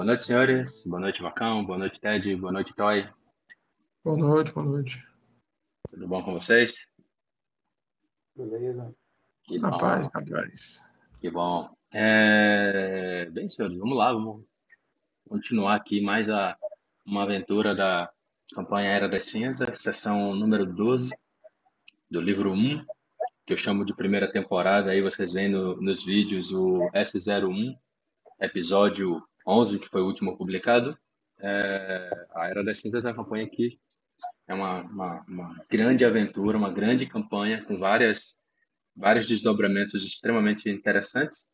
Boa noite, senhores. Boa noite, Vacão. Boa noite, Ted. Boa noite, Toy. Boa noite, boa noite. Tudo bom com vocês? Beleza. Que bom. Rapaz, rapaz. Que bom. É, Bem, senhores, vamos lá, vamos continuar aqui mais a... uma aventura da campanha Era das Cinzas, sessão número 12 do livro 1, que eu chamo de primeira temporada. Aí vocês veem no- nos vídeos o S01, episódio 11, que foi o último publicado. É, A Era das Cinzas é uma campanha que é uma, uma, uma grande aventura, uma grande campanha com várias, vários desdobramentos extremamente interessantes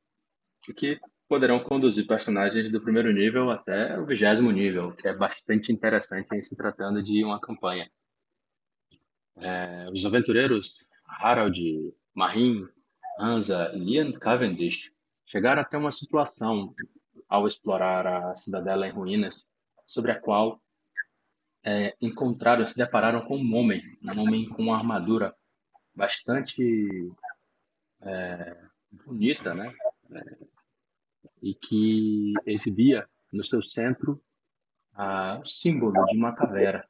que poderão conduzir personagens do primeiro nível até o vigésimo nível, que é bastante interessante em se tratando de uma campanha. É, os aventureiros Harold, Marin, Hansa e Ian Cavendish chegaram até uma situação ao explorar a cidadela em ruínas, sobre a qual é, encontraram, se depararam com um homem, um homem com uma armadura bastante é, bonita, né? É, e que exibia no seu centro o símbolo de uma caveira.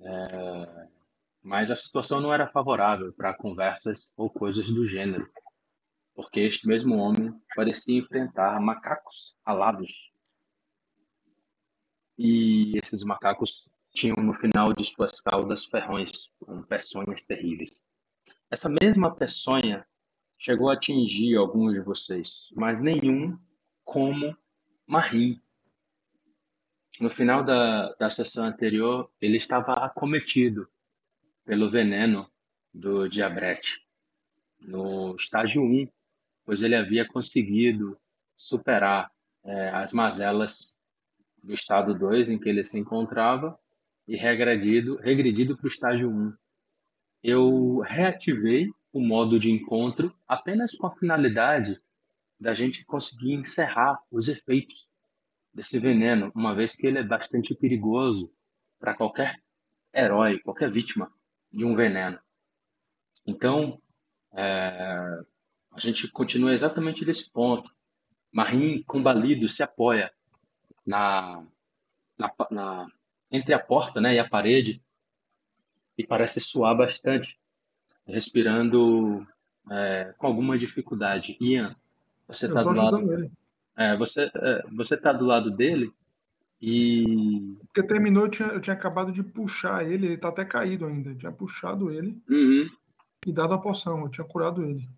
É, mas a situação não era favorável para conversas ou coisas do gênero, porque este mesmo homem parecia enfrentar macacos alados e esses macacos tinham no final de suas caudas ferrões com peçonhas terríveis. Essa mesma peçonha chegou a atingir alguns de vocês, mas nenhum como Marim. No final da, da sessão anterior, ele estava acometido pelo veneno do diabrete no estágio 1, pois ele havia conseguido superar eh, as mazelas do estado 2 em que ele se encontrava e regredido, regredido para o estágio 1. Eu reativei o modo de encontro apenas com a finalidade da gente conseguir encerrar os efeitos desse veneno, uma vez que ele é bastante perigoso para qualquer herói, qualquer vítima de um veneno. Então, é, a gente continua exatamente nesse ponto. Marim, combalido, se apoia na, na, na- entre a porta, né, e a parede e parece suar bastante, respirando é, com alguma dificuldade. Ian, você está do lado, é, você é, você tá do lado dele e Porque terminou, eu tinha, eu tinha acabado de puxar ele, ele tá até caído ainda. Eu tinha puxado ele Uhum, e dado a poção, eu tinha curado ele.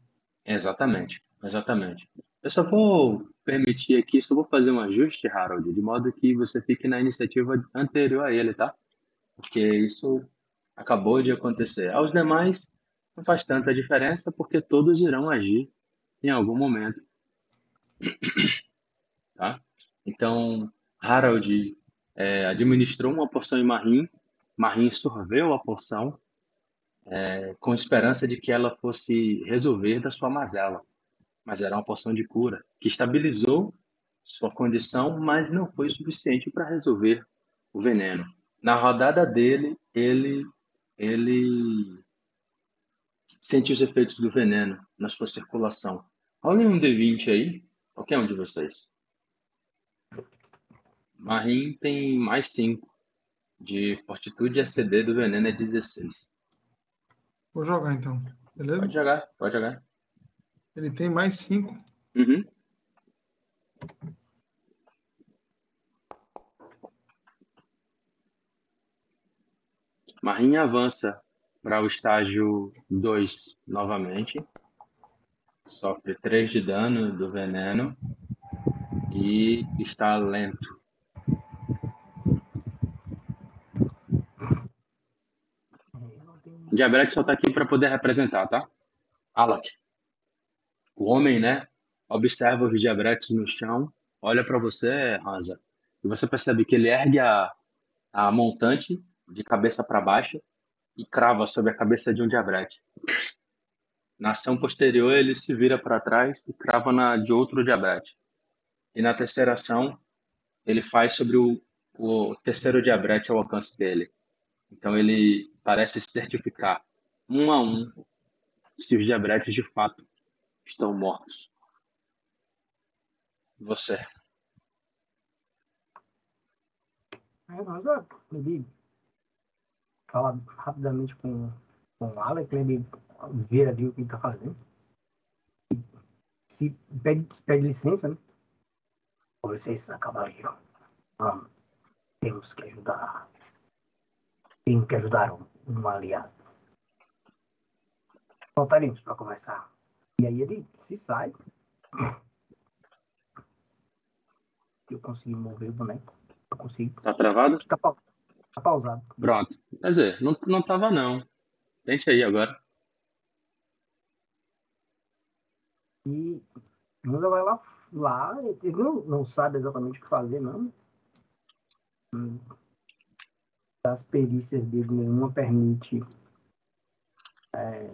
Exatamente, exatamente. Eu só vou permitir aqui, só vou fazer um ajuste, Harold, de modo que você fique na iniciativa anterior a ele, tá? Porque isso acabou de acontecer. Aos demais, não faz tanta diferença, porque todos irão agir em algum momento, tá? Então, Harold é, administrou uma porção em Marim, Marim sorveu a porção, é, com esperança de que ela fosse resolver da sua mazela. Mas era uma porção de cura, que estabilizou sua condição, mas não foi suficiente para resolver o veneno. Na rodada dele, ele, ele os efeitos do veneno na sua circulação. Olhem um D20 aí, qualquer um de vocês. Marim tem mais 5. De fortitude e CD do veneno é 16. Vou jogar então, beleza? Pode jogar, pode jogar. Ele tem mais cinco. Uhum. Marim avança para o estágio 2 novamente. Sofre 3 de dano do veneno e está lento. Diabetes só está aqui para poder representar, tá? Alak. O homem, né, observa os diabretes no chão, olha para você, Hansa, e você percebe que ele ergue a, a montante de cabeça para baixo e crava sobre a cabeça de um diabrete. Na ação posterior, ele se vira para trás e crava na de outro diabrete. E na terceira ação, ele faz sobre o, o terceiro diabrete ao alcance dele. Então ele parece certificar, um a um, se os diabretes de fato estão mortos. Você. É, mas ó, fala rapidamente com, com o Alec, né, ele vê ali o que ele tá fazendo. Se pede, pede licença, né? Com licença, cavaleiro. Vamos. Temos que ajudar. Temos que ajudar um, aliado. Voltaremos para conversar. E aí ele se sai. Eu consegui mover o boneco. Eu consigo. Tá travado? Tá, pau- tá pausado. Pronto. Quer dizer, não, não tava não. Tente aí agora. E Manda vai lá, lá ele não, não sabe exatamente o que fazer, não. Hum. As perícias dele nenhuma permite é,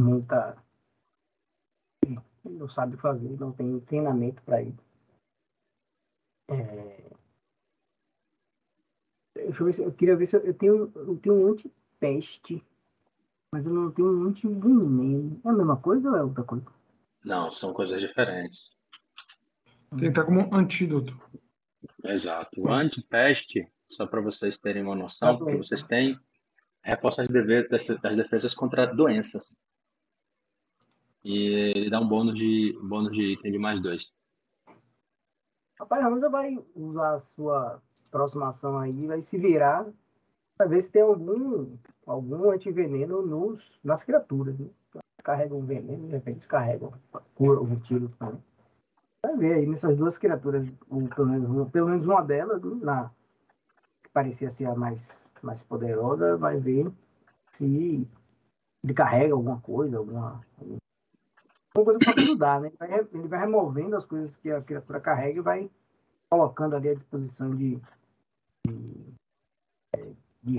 muita. Ele não sabe fazer, não tem treinamento para ele. É, deixa eu ver se eu queria ver se eu, eu tenho eu tenho um antipeste, mas eu não tenho um antiveneno. É a mesma coisa ou é outra coisa? Não, são coisas diferentes. Tem que estar como um antídoto. Exato. O antipeste, só para vocês terem uma noção, que vocês têm, reforça as, as defesas contra doenças. E ele dá um bônus de, um bônus de item de mais dois. Rapaz, a Hamza vai usar a sua próxima ação aí, vai se virar para ver se tem algum, algum antiveneno nos, nas criaturas. Né? Carrega um veneno, de repente descarrega, cura um tiro também. Vai ver aí nessas duas criaturas, ou pelo menos, pelo menos uma delas, né, na, que parecia ser a mais, mais poderosa, vai ver se ele carrega alguma coisa, alguma, alguma coisa para ajudar, né? Ele vai, ele vai removendo as coisas que a criatura carrega e vai colocando ali à disposição de, de, é, de.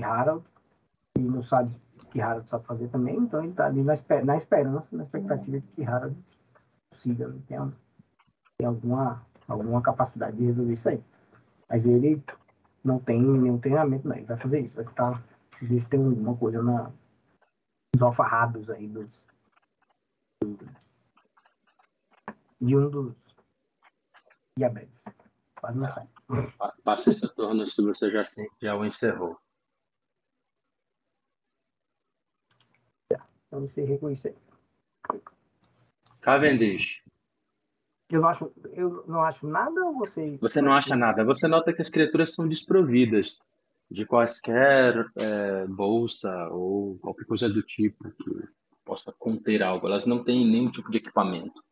Ele não sabe que Harold sabe fazer também, então ele está ali na, na esperança, na expectativa de que Harold consiga, né? tenha, tenha alguma, alguma capacidade de resolver isso aí. Mas ele não tem nenhum treinamento, não. Ele vai fazer isso, vai tentar ver se tem alguma coisa na, nos alfarrábios aí dos, de um dos diabetes. Quase não sai. Pa- Passe seu turno se você já, já o encerrou. Então encerrei com isso aí. Cavendish, Eu não acho, eu não acho nada ou você. você não acha nada. Você nota que as criaturas são desprovidas de quaisquer é, bolsa ou qualquer coisa do tipo que possa conter algo. Elas não têm nenhum tipo de equipamento.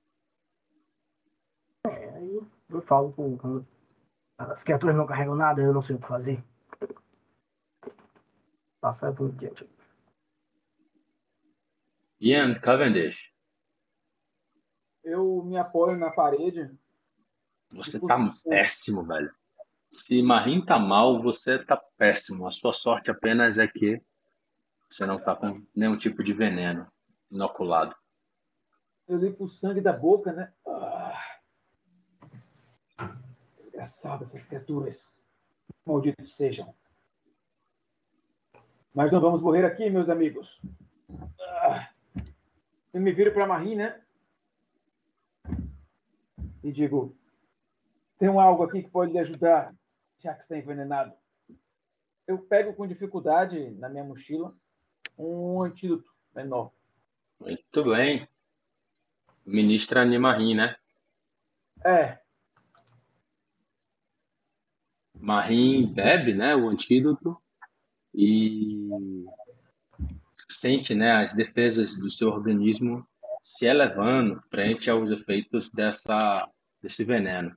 É, aí eu falo com, As criaturas não carregam nada, eu não sei o que fazer. Passa por diante. Ian Cavendish, Eu me apoio na parede. você tá péssimo, velho. Se Marim tá mal, você tá péssimo. A sua sorte apenas é que você não tá com nenhum tipo de veneno inoculado. Eu limpo o sangue da boca, né? Ah. Desgraçado essas criaturas. Malditos sejam. Mas não vamos morrer aqui, meus amigos. Ah. Eu me viro para Marim, né? E digo: tem algo aqui que pode lhe ajudar, já que está envenenado. Eu pego com dificuldade na minha mochila um antídoto menor. Muito bem. Ministra Animarim, né? É, Marim bebe, né, o antídoto e sente, né, as defesas do seu organismo se elevando frente aos efeitos dessa desse veneno.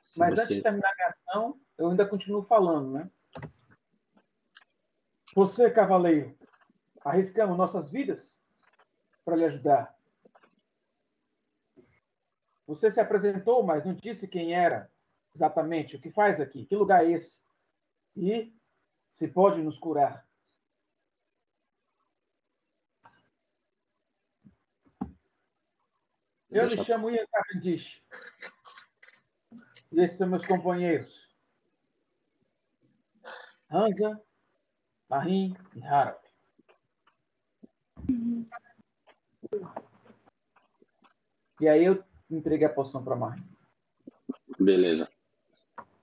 Se Mas antes você de terminar a ação, eu ainda continuo falando, né? Você, cavaleiro, arriscamos nossas vidas para lhe ajudar. Você se apresentou, mas não disse quem era exatamente, o que faz aqui, que lugar é esse? E se pode nos curar. Eu Deixa- me chamo Ian Cavendish. E esses são meus companheiros. Hansa, Marim e Harald. E aí eu entreguei a poção para Marrin. Beleza.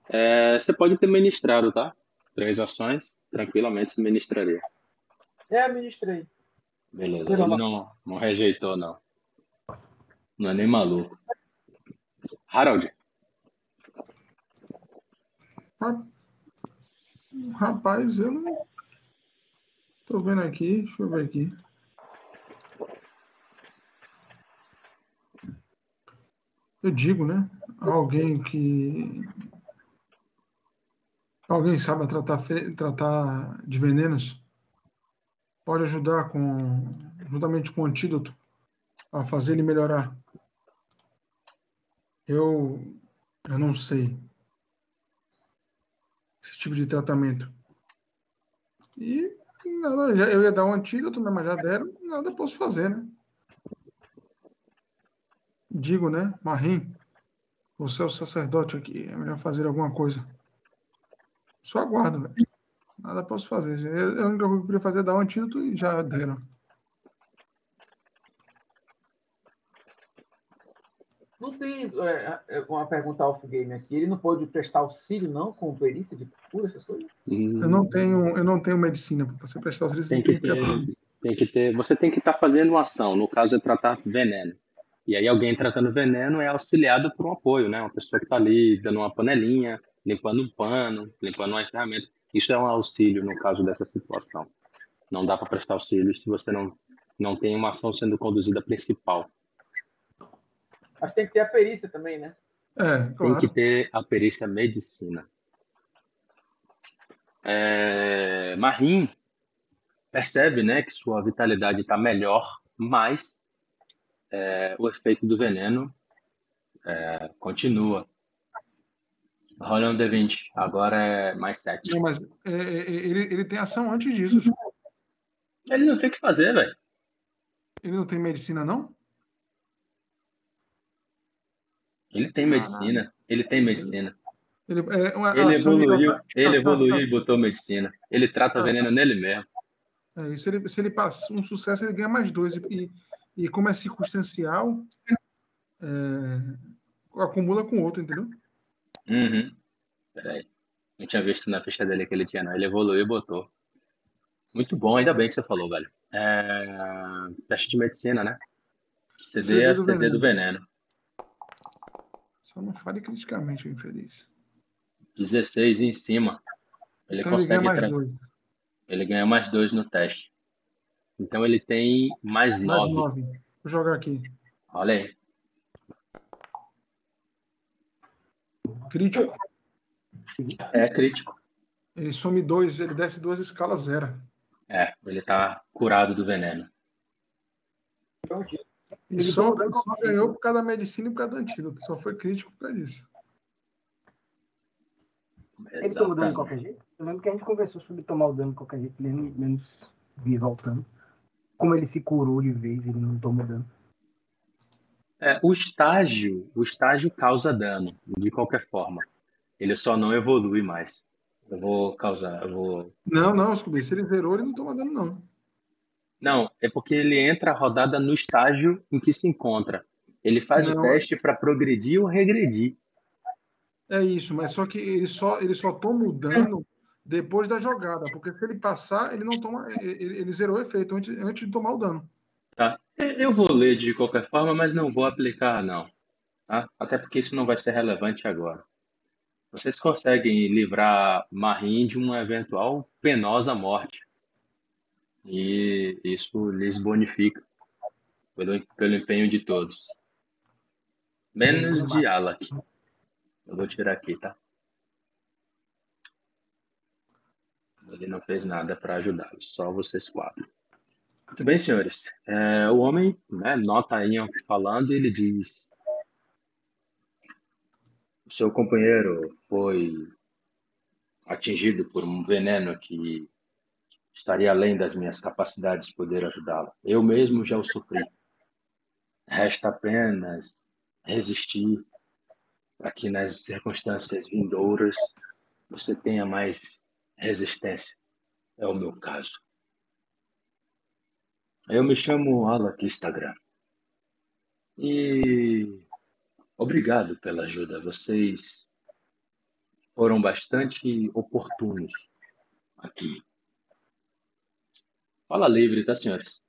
É, você pode ter ministrado, tá? Três ações, tranquilamente se ministraria. É, administrei. Beleza. Ele não, não rejeitou, não. Não é nem maluco. Harold. Rapaz, eu não. Tô vendo aqui, deixa eu ver aqui. Eu digo, né? Alguém que. Alguém sabe tratar, tratar de venenos pode ajudar com, juntamente com o antídoto, a fazer ele melhorar. Eu, eu não sei esse tipo de tratamento. E nada, eu ia dar um antídoto, mas já deram, nada posso fazer, né? Digo, né, Marim, você é o sacerdote aqui, é melhor fazer alguma coisa. Só aguardo, velho. Nada posso fazer. Eu, a única coisa que eu podia fazer é dar um antídoto e já deram. Não tem é, é, uma pergunta ao game aqui. Ele não pode prestar auxílio, não, com perícia de cura, essas coisas? Hum. Eu não tenho, eu não tenho medicina para você prestar auxílio. Tem que, ter, tem que ter. Você tem que estar tá fazendo uma ação. No caso é tratar veneno. E aí alguém tratando veneno é auxiliado por um apoio, né? Uma pessoa que está ali dando uma panelinha, limpando um pano, limpando uma ferramenta. Isso é um auxílio no caso dessa situação. Não dá para prestar auxílio se você não, não tem uma ação sendo conduzida principal. Mas tem que ter a perícia também, né? É, claro. Tem que ter a perícia medicina. É, Marim percebe né, que sua vitalidade está melhor, mas é, o efeito do veneno é, continua. Rola um D20, agora é mais 7. Não, mas é, é, é, ele, ele tem ação antes disso. Ele não tem o que fazer, velho. Ele não tem medicina, não? Ele tem medicina. Ele tem medicina. Ele, é uma ele evoluiu, ele evoluiu e botou medicina. Ele trata veneno nele mesmo. É, se, ele, se ele passa um sucesso, ele ganha mais dois. E, e como é circunstancial, é, acumula com outro, entendeu? Uhum. Peraí. Não tinha visto na ficha dele que ele tinha, não. Ele evoluiu e botou. Muito bom, ainda bem que você falou, velho. É... Teste de medicina, né? CD, CD, do, CD veneno. do veneno. Só não fale criticamente, infeliz. 16 em cima. Ele então consegue. Ele ganha, mais dois. ele ganha mais dois no teste. Então ele tem mais, mais nove. Vou jogar aqui. Olha aí. Crítico. É crítico. Ele some dois, ele desce duas escalas zero. É, ele tá curado do veneno. Ele só, só ganhou por causa da medicina e por causa do antídoto. Só foi crítico por causa disso. Ele tomou dano de qualquer jeito? Eu lembro que a gente conversou sobre tomar o dano de qualquer jeito, menos, menos vir voltando como ele se curou de vez, ele não tomou dano. É, o estágio, o estágio causa dano, de qualquer forma. Ele só não evolui mais. Eu vou causar, eu vou... Não, não, Scooby, se ele zerou, ele não toma dano, não. Não, é porque ele entra a rodada no estágio em que se encontra. Ele faz não. o teste para progredir ou regredir. É isso, mas só que ele só, ele só toma o dano depois da jogada, porque se ele passar, ele não toma, ele, ele zerou o efeito antes, antes de tomar o dano. Tá. Eu vou ler de qualquer forma, mas não vou aplicar não. Tá? Até porque isso não vai ser relevante agora. Vocês conseguem livrar Marim de uma eventual penosa morte. E isso lhes bonifica pelo, pelo empenho de todos. Menos de Alak. Eu vou tirar aqui, tá? Ele não fez nada para ajudá-los, só vocês quatro. Muito bem, senhores. É, o homem né, nota Ian falando e ele diz: seu companheiro foi atingido por um veneno que estaria além das minhas capacidades de poder ajudá-lo. Eu mesmo já o sofri. Resta apenas resistir para que nas circunstâncias vindouras você tenha mais resistência. É o meu caso. Eu me chamo Alak Instagram. E Obrigado pela ajuda. Vocês foram bastante oportunos aqui. Fala livre, tá, senhores?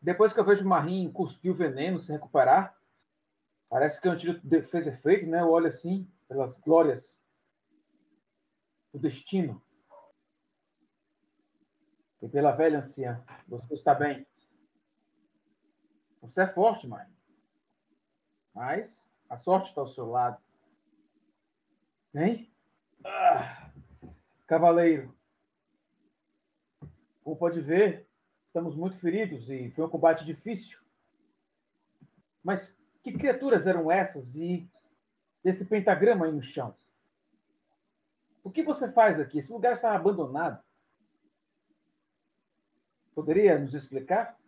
Depois que eu vejo o Marim cuspir o veneno, se recuperar, parece que o antídoto fez efeito, né? Eu olho assim, pelas glórias do destino. E pela velha anciã, você está bem. Você é forte, mãe. Mas a sorte está ao seu lado. Hein? Ah, cavaleiro. Como pode ver, estamos muito feridos e foi um combate difícil. Mas que criaturas eram essas e esse pentagrama aí no chão? O que você faz aqui? Esse lugar está abandonado. Poderia nos explicar?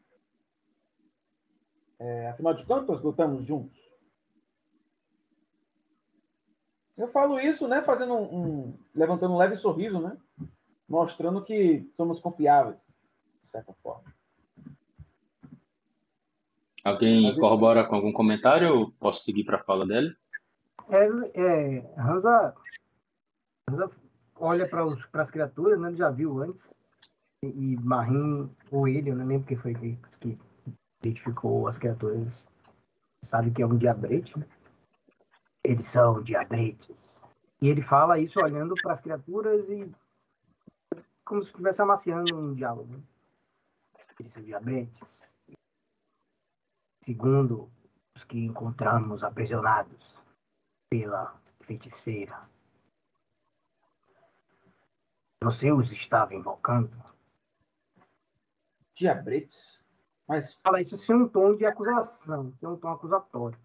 É, afinal de contas, lutamos juntos. Eu falo isso, né, fazendo um, um, levantando um leve sorriso, né, mostrando que somos confiáveis, de certa forma. Alguém Mas, corrobora com algum comentário ou posso seguir para a fala dele? É, é, Hansa, Hansa olha para as criaturas, né, ele já viu antes, e, Marim, ou ele, eu não lembro quem foi que, que identificou as criaturas. Sabe que é um diabrete, né? Eles são diabretes. E ele fala isso olhando para as criaturas e como se estivesse amaciando um diálogo. Né? Eles são diabretes. Segundo os que encontramos aprisionados pela feiticeira. Você os estava invocando? Diabretes? Mas fala isso sem um tom de acusação, sem um tom acusatório.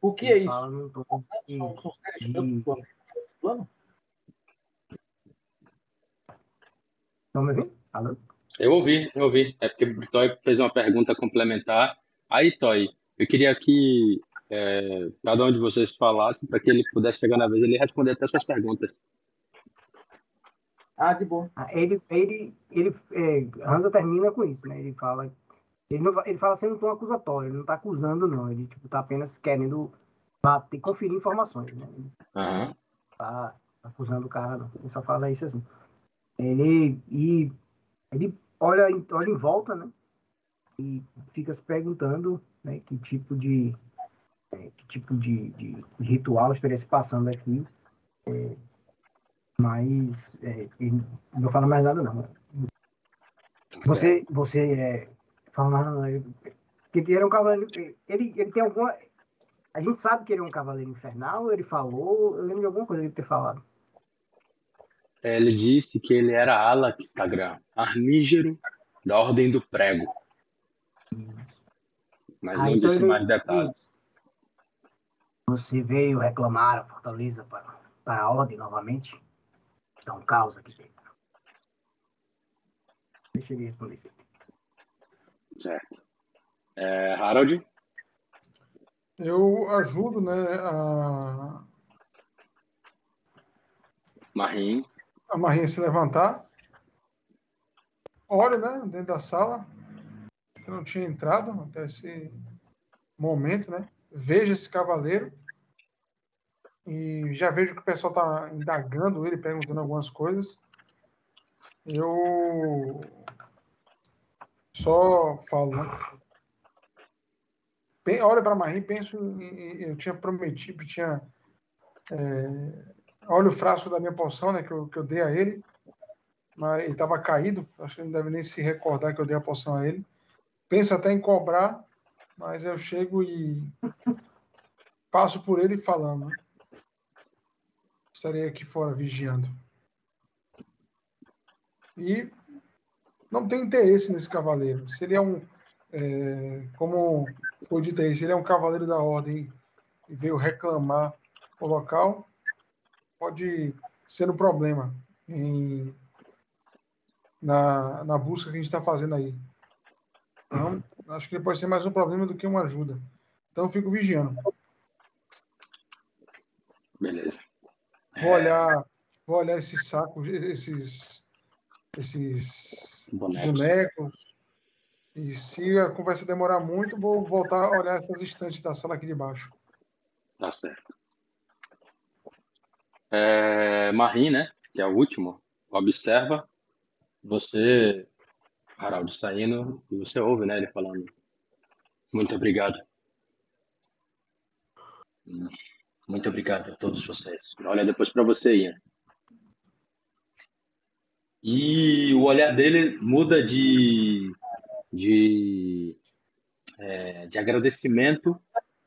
O que é isso? Tom de, de... plano? Estão me ouvindo? Alô? Eu ouvi, eu ouvi. É porque o Toy fez uma pergunta complementar. Aí, Toy, eu queria que é, cada um de vocês falasse para que ele pudesse chegar na vez ele responder até as suas perguntas. Ah, de boa. Ah, ele, ele, ele, é, Hansa termina com isso, né? Ele fala, ele, não, ele fala sendo um tom acusatório, ele não está acusando, não. Ele, tipo, tá apenas querendo bater, conferir informações, né? Ele uhum. tá acusando o cara, não. Ele só fala isso assim. Ele, e, ele olha, olha em volta, né? E fica se perguntando, né? Que tipo de, é, que tipo de, de, ritual estaria se passando aqui. É, mas é, não fala mais nada, não. Você, você é, fala, não, que ele era um cavaleiro. Ele, ele tem alguma. A gente sabe que ele é um cavaleiro infernal, ele falou, eu lembro de alguma coisa ele ter falado. É, ele disse que ele era ala Instagram, armígero da Ordem do Prego. Mas ah, não então disse mais detalhes. Você veio reclamar a fortaleza para, para a Ordem novamente? Está um caos aqui dentro. Deixa ele responder isso. Certo. É, Harold? Eu ajudo, né, a... Marim. A Marim se levantar. Olho, né, dentro da sala. Eu não tinha entrado até esse momento, né? Vejo esse cavaleiro e já vejo que o pessoal está indagando ele, perguntando algumas coisas. Eu só falo, né? Olha para Marim, penso em, eu tinha prometido, tinha é, olha o frasco da minha poção, né, que eu, que eu dei a ele, mas ele estava caído, acho que ele não deve nem se recordar que eu dei a poção a ele. Pensa até em cobrar, mas eu chego e passo por ele falando. Né? estarei aqui fora vigiando. E não tem interesse nesse cavaleiro. Se ele é um, é, como foi dito aí, se ele é um cavaleiro da ordem e veio reclamar o local, pode ser um problema em, na, na busca que a gente está fazendo aí. Então, acho que pode ser mais um problema do que uma ajuda. Então, fico vigiando. Beleza. Vou olhar, vou olhar esses sacos, esses, esses bonecos. bonecos. E se a conversa demorar muito, vou voltar a olhar essas estantes da sala aqui de baixo. Tá certo. É, Marim, né? Que é o último, observa você, Harald, saindo e você ouve, né? Ele falando: Muito obrigado. Hum, Muito obrigado a todos vocês. Olha depois para você, Ian. E o olhar dele muda de, de, é, de agradecimento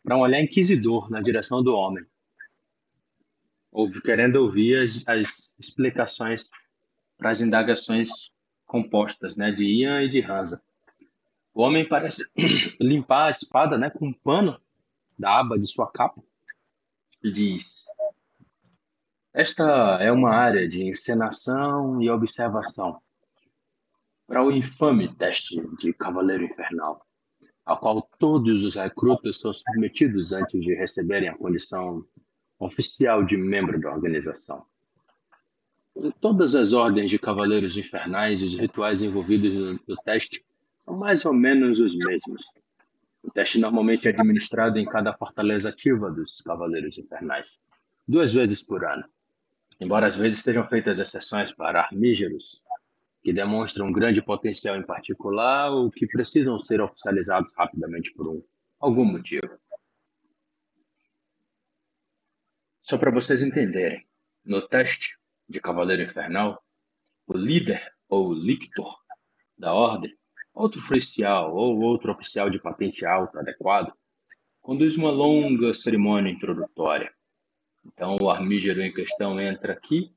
para um olhar inquisidor na direção do homem, ouve, querendo ouvir as, as explicações para as indagações compostas né, de Ian e de Hansa. O homem parece limpar a espada né, com um pano da aba de sua capa e diz: esta é uma área de encenação e observação para o infame teste de Cavaleiro Infernal, ao qual todos os recrutas são submetidos antes de receberem a condição oficial de membro da organização. Todas as ordens de Cavaleiros Infernais, os rituais envolvidos no, no teste são mais ou menos os mesmos. O teste normalmente é administrado em cada fortaleza ativa dos Cavaleiros Infernais, duas vezes por ano embora às vezes sejam feitas exceções para armígeros, que demonstram um grande potencial em particular ou que precisam ser oficializados rapidamente por um, algum motivo. Só para vocês entenderem, no teste de Cavaleiro Infernal, o líder ou lictor da ordem, outro oficial ou outro oficial de patente alta adequado, conduz uma longa cerimônia introdutória. Então, o armígero em questão entra aqui,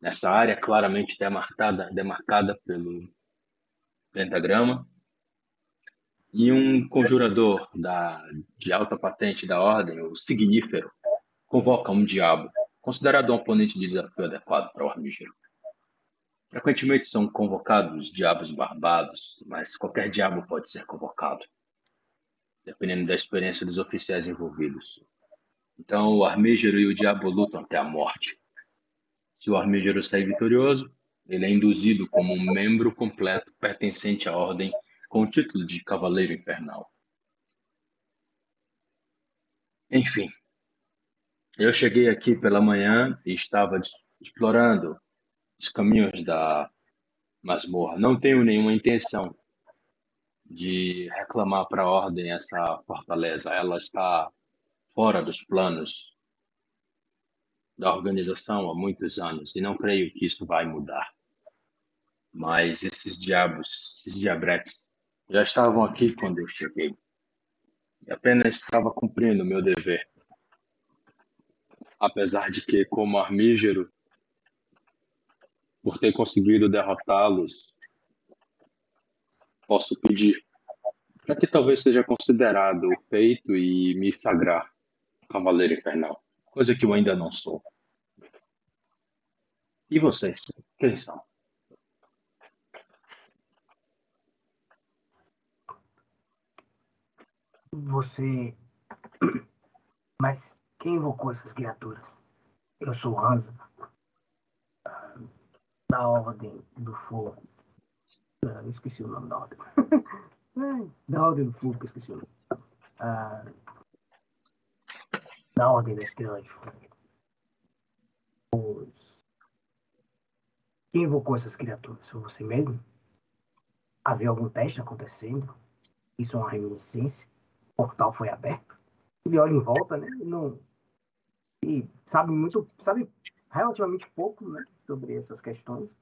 nessa área claramente demarcada, demarcada pelo pentagrama, e um conjurador da, de alta patente da ordem, o signífero, convoca um diabo, considerado um oponente de desafio adequado para o armígero. Frequentemente são convocados diabos barbados, mas qualquer diabo pode ser convocado, dependendo da experiência dos oficiais envolvidos. Então o armígero e o diabo lutam até a morte. Se o armígero sair vitorioso, ele é induzido como um membro completo pertencente à ordem com o título de Cavaleiro Infernal. Enfim, eu cheguei aqui pela manhã e estava explorando os caminhos da masmorra. Não tenho nenhuma intenção de reclamar para a ordem essa fortaleza. Ela está fora dos planos da organização há muitos anos e não creio que isso vai mudar. Mas esses diabos, esses diabretes, já estavam aqui quando eu cheguei. E apenas estava cumprindo o meu dever. Apesar de que, como armígero, por ter conseguido derrotá-los, posso pedir para que talvez seja considerado o feito e me sagrar Cavaleiro Infernal, coisa que eu ainda não sou. E vocês, quem são? Você. Mas quem invocou essas criaturas? Eu sou Hansa. Da Ordem do Fogo. Ah, eu esqueci o nome da Ordem. da Ordem do Fogo, que esqueci o nome. Ah, da Ordem da Estrela de Fogo. Quem invocou essas criaturas? Foi você mesmo? Havia algum teste acontecendo? Isso é uma reminiscência? O portal foi aberto? Ele olha em volta, né? Não... e sabe muito, sabe relativamente pouco, né? Sobre essas questões.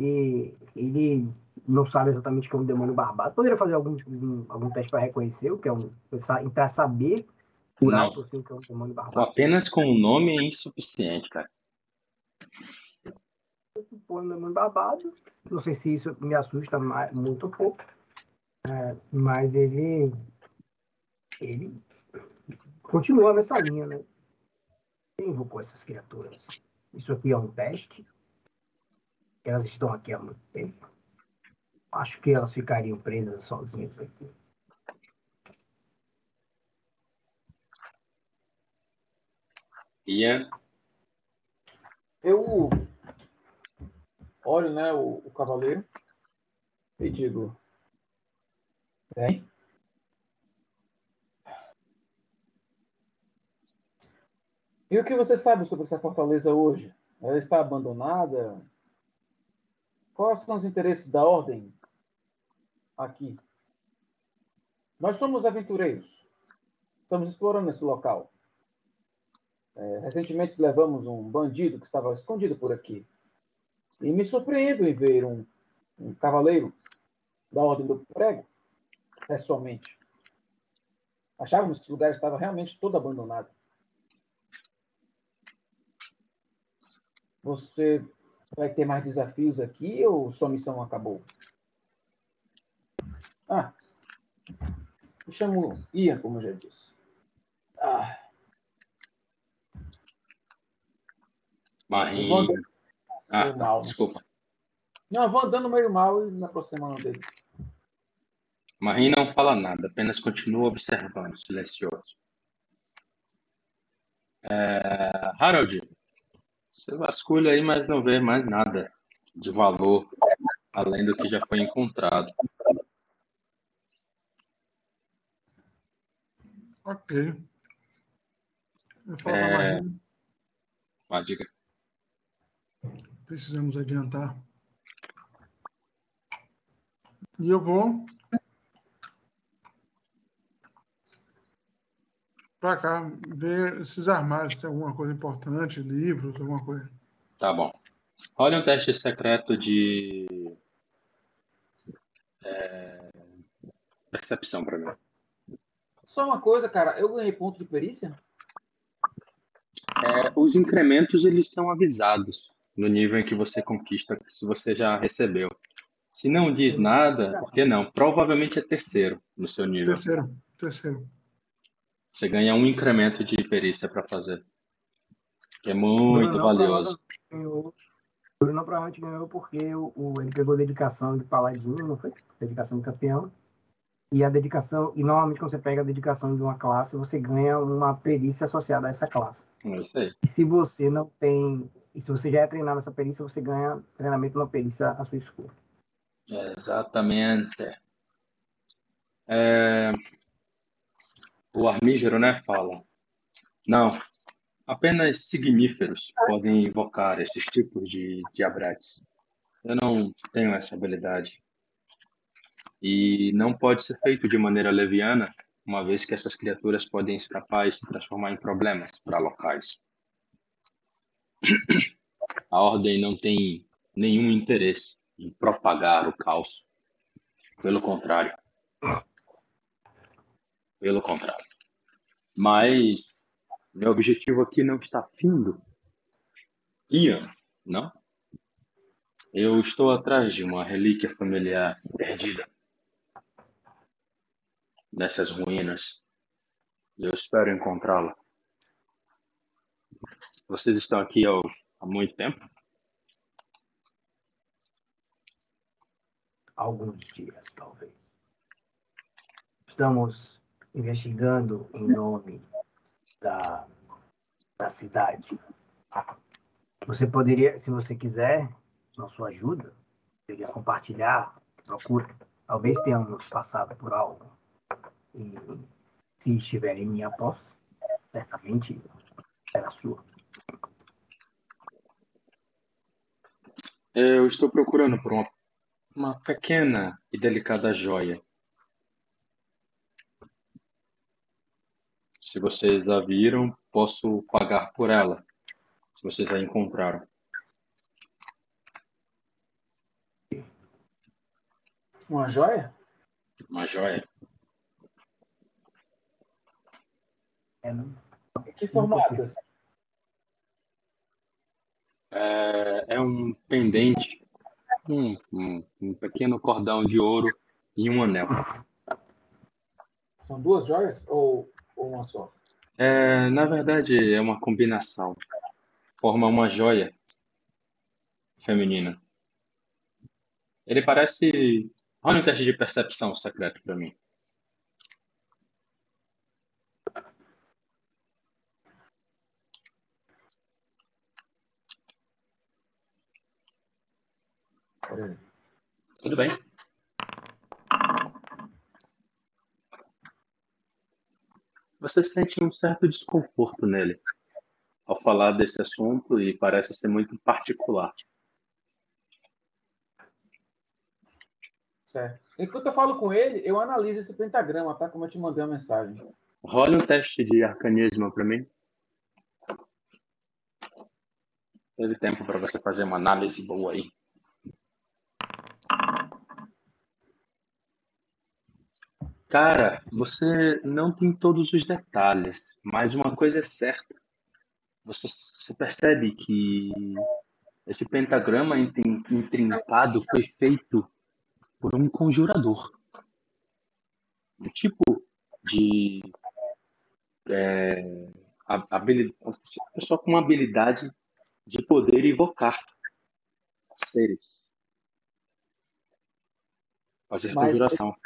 E ele não sabe exatamente o que é um demônio barbado. Poderia fazer algum, algum, algum teste para reconhecer o que é um. para saber por que é um demônio barbado. Apenas com o nome é insuficiente, cara. Põe um demônio barbado. Não sei se isso me assusta mais, muito ou pouco. É, mas ele. Ele continua nessa linha, né? Quem invocou essas criaturas? Isso aqui é um teste. Elas estão aqui há muito tempo. Acho que elas ficariam presas sozinhas aqui. Ian, Eu olho, né, o, o cavaleiro e digo: Bem. E o que você sabe sobre essa fortaleza hoje? Ela está abandonada? Quais são os interesses da ordem aqui? Nós somos aventureiros. Estamos explorando esse local. É, recentemente levamos um bandido que estava escondido por aqui. E me surpreendo em ver um, um cavaleiro da Ordem do Prego, pessoalmente. Achávamos que o lugar estava realmente todo abandonado. Você vai ter mais desafios aqui ou sua missão acabou? Ah, me chamo Ian, como eu já disse. Ah. Marim. Eu vou andando Ah, tá, desculpa. Não, eu vou andando meio mal e me aproximando dele. Marim não fala nada, apenas continua observando, silencioso. É, Harold, você vasculha aí, mas não vê mais nada de valor além do que já foi encontrado. Ok. É. Ah, diga. precisamos adiantar. E eu vou para cá ver esses armários, tem alguma coisa importante, livros, alguma coisa. Tá bom. Olha um teste secreto de é, percepção para mim. Só uma coisa, cara. Eu ganhei ponto de perícia? É, os incrementos eles são avisados no nível em que você conquista, se você já recebeu. Se não diz nada, por que não? Provavelmente é terceiro no seu nível. Terceiro, terceiro. Você ganha um incremento de perícia para fazer. Que é muito Bruno valioso. ganhou- Bruno provavelmente ganhou porque o, o- ele pegou dedicação de paladino, não foi? Dedicação de campeão. E a dedicação, e normalmente quando você pega a dedicação de uma classe, você ganha uma perícia associada a essa classe. É isso aí. E se você não tem, e se você já é treinado nessa perícia, você ganha treinamento numa perícia à sua escolha. Exatamente. É, O armígero, né, fala. Não, apenas signíferos podem invocar esses tipos de diabretes. Eu não tenho essa habilidade. E não pode ser feito de maneira leviana, uma vez que essas criaturas podem escapar e se transformar em problemas para locais. A ordem não tem nenhum interesse em propagar o caos. Pelo contrário. Pelo contrário. Mas meu objetivo aqui não está findo. Ian, não? Eu estou atrás de uma relíquia familiar perdida nessas ruínas. Eu espero encontrá-la. Vocês estão aqui há, há muito tempo? Alguns dias, talvez. Estamos investigando em nome da, da cidade. Você poderia, se você quiser, na sua ajuda, poderia compartilhar, procura. Talvez tenhamos passado por algo. E se estiver em minha posse, certamente será sua. Eu estou procurando por uma, uma pequena e delicada joia. Se vocês a viram, posso pagar por ela. Se vocês a encontraram. Uma joia? Uma joia. É, não? Em que formato? É, é um pendente, um, um, um pequeno cordão de ouro e um anel. São duas joias ou, ou uma só? É, na verdade, é uma combinação. Forma uma joia feminina. Ele parece. Olha um teste de percepção secreto para mim. Tudo bem. Você sente um certo desconforto nele ao falar desse assunto e parece ser muito particular. Certo. Enquanto eu falo com ele, eu analiso esse pentagrama, tá? Como eu te mandei a mensagem. Role um teste de arcanismo para mim. Teve tempo para você fazer uma análise boa aí. Cara, você não tem todos os detalhes, mas uma coisa é certa. Você, você percebe que esse pentagrama intrincado foi feito por um conjurador. Um tipo de é, habilidade, uma pessoa com uma habilidade de poder evocar seres. Fazer mas, conjuração.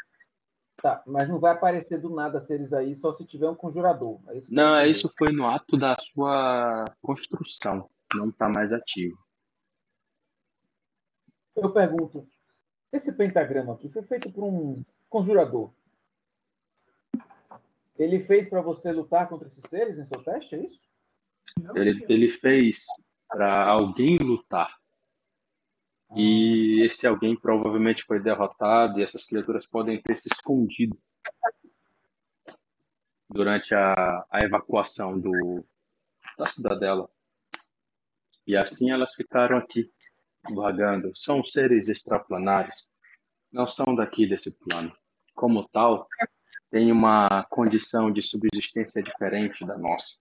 Tá, mas não vai aparecer do nada seres aí só se tiver um conjurador. É não, é isso foi no ato da sua construção. Não está mais ativo. Eu pergunto, esse pentagrama aqui foi feito por um conjurador. Ele fez para você lutar contra esses seres em seu teste, é isso? Ele, ele fez para alguém lutar. E esse alguém provavelmente foi derrotado e essas criaturas podem ter se escondido durante a, a evacuação do, da cidadela. E assim elas ficaram aqui, vagando. São seres extraplanares, não são daqui desse plano. Como tal, tem uma condição de subsistência diferente da nossa.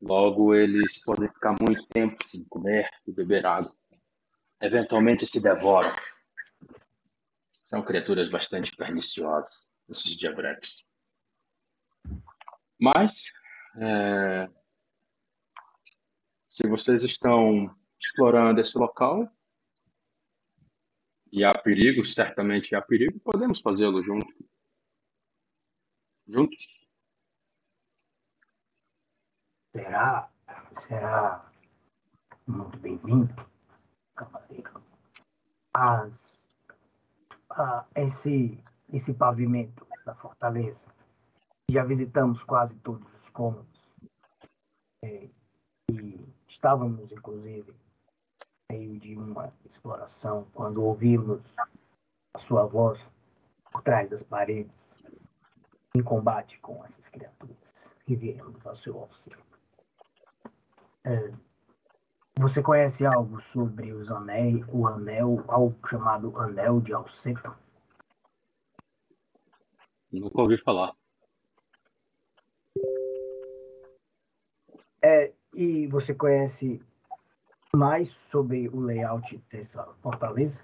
Logo, eles podem ficar muito tempo sem comer e beber água. Eventualmente se devoram. São criaturas bastante perniciosas, esses diabretes. Mas, é... se vocês estão explorando esse local, e há perigo, certamente há perigo, podemos fazê-lo junto. Juntos. Será, será muito bem-vindo, cavaleiro. As, ah, esse, esse pavimento da fortaleza, já visitamos quase todos os cômodos. É, e estávamos, inclusive, meio de uma exploração quando ouvimos a sua voz por trás das paredes em combate com essas criaturas e viemos ao seu auxílio. É, você conhece algo sobre os anéis, o anel, algo chamado anel de Alceto? Nunca ouvi falar. É, e você conhece mais sobre o layout dessa fortaleza?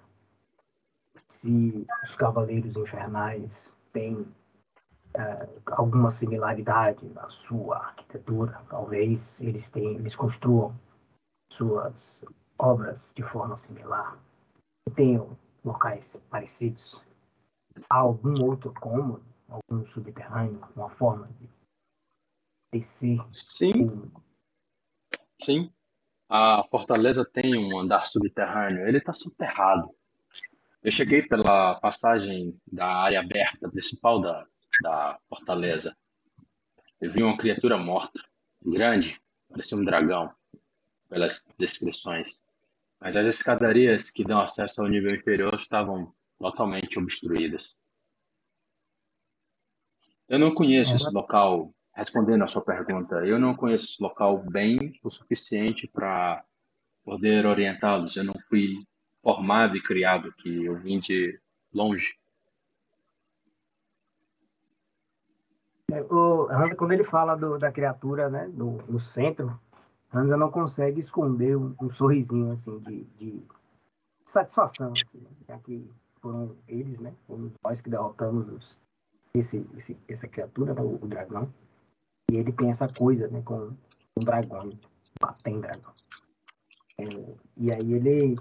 Se os Cavaleiros Infernais têm é, alguma similaridade na sua arquitetura. Talvez eles tenham, eles construam suas obras de forma similar. Tenham locais parecidos. Há algum outro cômodo, algum subterrâneo, uma forma de descer? Sim. Sim. A fortaleza tem um andar subterrâneo. Ele está soterrado. Eu cheguei pela passagem da área aberta principal da, da fortaleza. Eu vi uma criatura morta, grande, parecia um dragão, pelas descrições. Mas as escadarias que dão acesso ao nível inferior estavam totalmente obstruídas. Eu não conheço esse local, respondendo a sua pergunta, eu não conheço esse local bem o suficiente para poder orientá-los. Eu não fui formado e criado aqui, eu vim de longe. O Hansa, quando ele fala do, da criatura, né, do, no centro, Hansa não consegue esconder um, um sorrisinho, assim, de, de satisfação, assim, já que foram eles, né, fomos nós que derrotamos os, esse, esse, essa criatura, né, o, o, dragão, e ele tem essa coisa, né, com o dragão, batem dragão. É, e aí ele,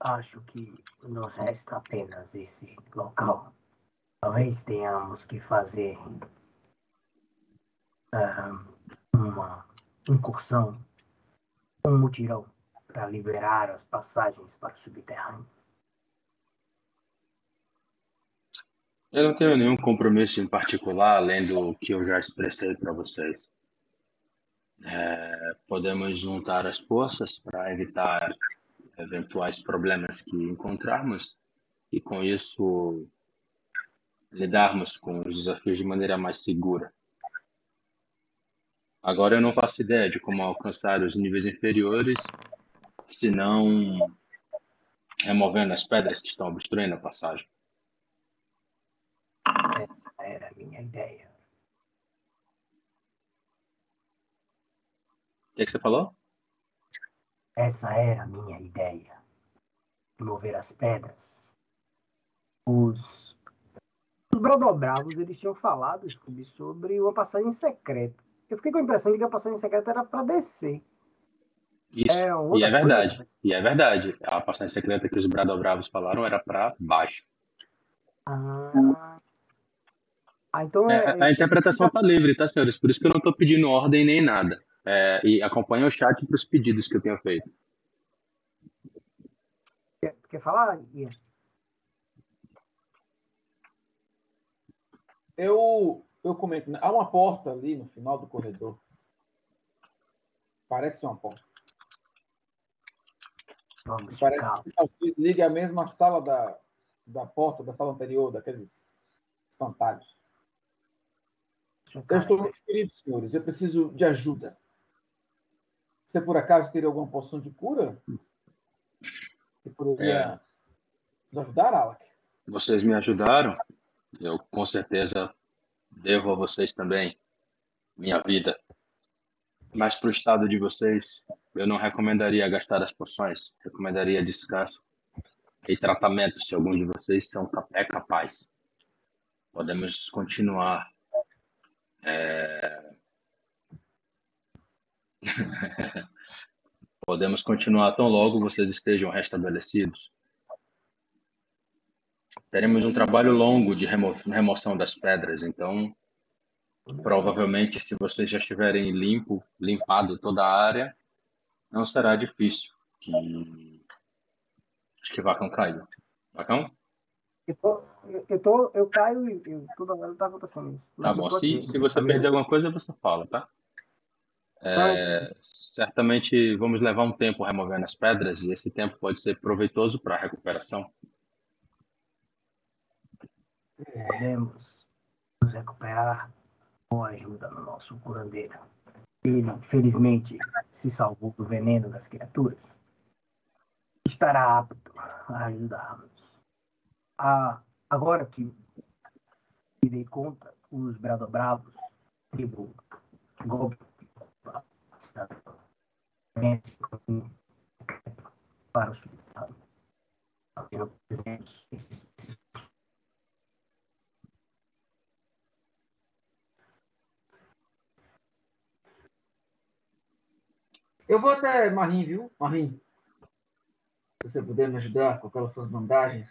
acho que nos resta apenas esse local talvez tenhamos que fazer uh, uma incursão, um mutirão para liberar as passagens para o subterrâneo. Eu não tenho nenhum compromisso em particular, além do que eu já expressei para vocês. É, podemos juntar as forças para evitar eventuais problemas que encontrarmos e, com isso, lidarmos com os desafios de maneira mais segura. Agora eu não faço ideia de como alcançar os níveis inferiores, se não removendo as pedras que estão obstruindo a passagem. Essa era a minha ideia. O que, que você falou? Essa era a minha ideia. Mover as pedras. Os, os Brodobravos, eles tinham falado, Scooby, sobre uma passagem secreta. Eu fiquei com a impressão de que a passagem secreta era para descer. Isso. É, e é coisa, verdade. mas- E é verdade. A passagem secreta que os Bradobravos falaram era para baixo. Ah, ah então É, é, a interpretação tá livre, tá, senhores? Por isso que eu não tô pedindo ordem nem nada. É, e acompanha o chat para os pedidos que eu tenho feito. Quer, quer falar, Ian? Eu, eu comento, né? há uma porta ali no final do corredor. Parece uma porta. Vamos, Parece calma. que liga a mesma sala da, da porta da sala anterior, daqueles espantalhos. Eu estou muito ferido, senhores. Eu preciso de ajuda. Você, por acaso, teria alguma poção de cura? Que poderia É. nos ajudar, Alec? Vocês me ajudaram. Eu com certeza devo a vocês também minha vida. Mas para o estado de vocês, eu não recomendaria gastar as poções. Recomendaria descanso e tratamento, se algum de vocês são, é capaz. Podemos continuar. é, Podemos continuar tão logo vocês estejam restabelecidos. Teremos um trabalho longo de remo- remoção das pedras, então provavelmente se vocês já estiverem limpo, limpado toda a área, não será difícil que acho que Vacão caiu. Vacão? Eu, tô, eu, tô, eu caio e eu, toda hora tá acontecendo isso. Tá bom. Se, aqui, se você tá perder alguma coisa, você fala, tá? É, certamente vamos levar um tempo removendo as pedras e esse tempo pode ser proveitoso para a recuperação. Podemos nos recuperar com a ajuda do nosso curandeiro. Ele, felizmente, se salvou do veneno das criaturas. Estará apto a ajudar-nos. Ah, agora que me dei conta, os Bradobravos, tribo Goblin, para o sultano. Apenas fizemos esses Eu vou até Marim, viu? Marim. Se você puder me ajudar com aquelas suas bandagens,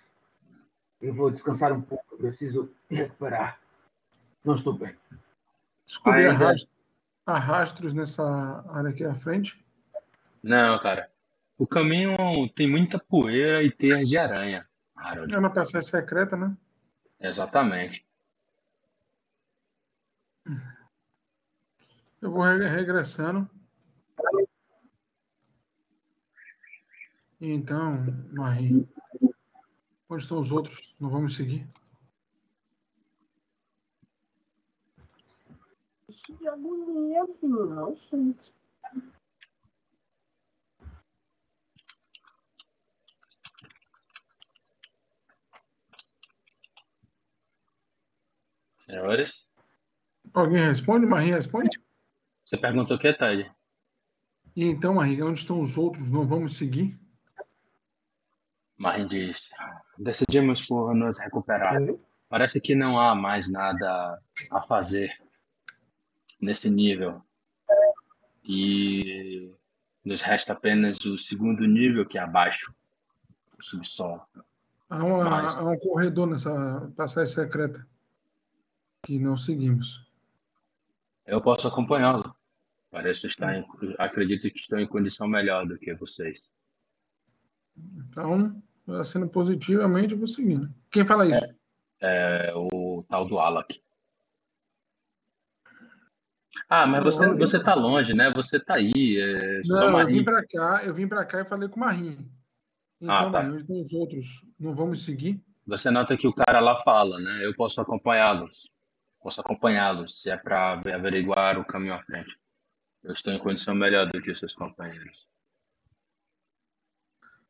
eu vou descansar um pouco. Eu preciso me recuperar. Não estou bem. Descobri Ainda- arrastros, arrastros nessa área aqui à frente. Não, cara. O caminho tem muita poeira e teias de aranha, Harold. É uma passagem secreta, né? Exatamente. Eu vou re- regressando. Então, Marie, onde estão os outros? Não vamos seguir? Isso de agonia, não, gente. Senhores, Alguém responde? Marie responde? você perguntou o que, Ted? E então, Marie, onde estão os outros? Não vamos seguir? Marin diz: Decidimos por nos recuperar. Uhum. Parece que não há mais nada a fazer nesse nível. E nos resta apenas o segundo nível, que é abaixo, o subsolo. Há, uma- Mas- há um corredor nessa passagem secreta que não seguimos. Eu posso acompanhá-lo. Parece estar em, acredito que estou em condição melhor do que vocês. Então, sendo positivamente, eu vou seguindo. Quem fala isso? É o tal do Alak. Ah, mas você, você tá longe, né? Você tá aí. É não, eu vim para cá, eu vim para cá e falei com o Marinho. Então, Ah, tá. Marinho, os outros não vamos seguir? Você nota que o cara lá fala, né? Eu posso acompanhá-los. Posso acompanhá-los, se é para averiguar o caminho à frente. Eu estou em condição melhor do que os seus companheiros.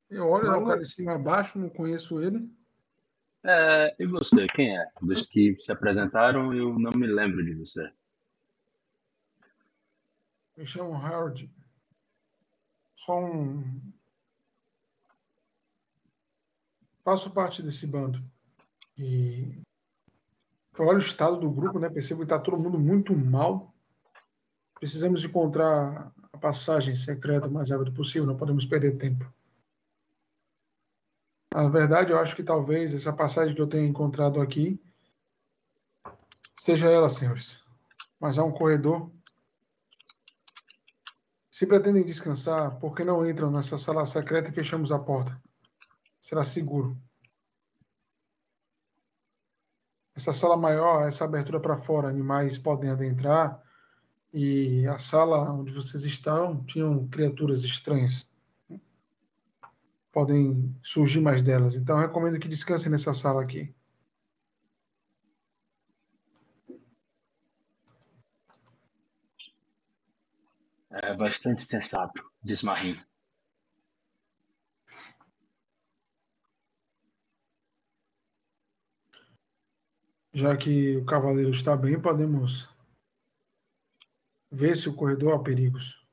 Eu olho Mas o não- cara de cima a baixo, não conheço ele. É, e você, quem é? Dos que se apresentaram, eu não me lembro de você. Me chamo Harold. Sou um. Faço parte desse bando. E eu olho o estado do grupo, né? Percebo que está todo mundo muito mal. Precisamos encontrar a passagem secreta o mais rápido possível, não podemos perder tempo. Na verdade, eu acho que talvez essa passagem que eu tenha encontrado aqui seja ela, senhores. Mas há um corredor se pretendem descansar, por que não entram nessa sala secreta e fechamos a porta? Será seguro. Essa sala maior, essa abertura para fora, animais podem adentrar. E a sala onde vocês estão tinham criaturas estranhas. Podem surgir mais delas. Então, eu recomendo que descansem nessa sala aqui. É bastante sensato, diz Marim. Já que o cavaleiro está bem, podemos ver se o corredor há perigos.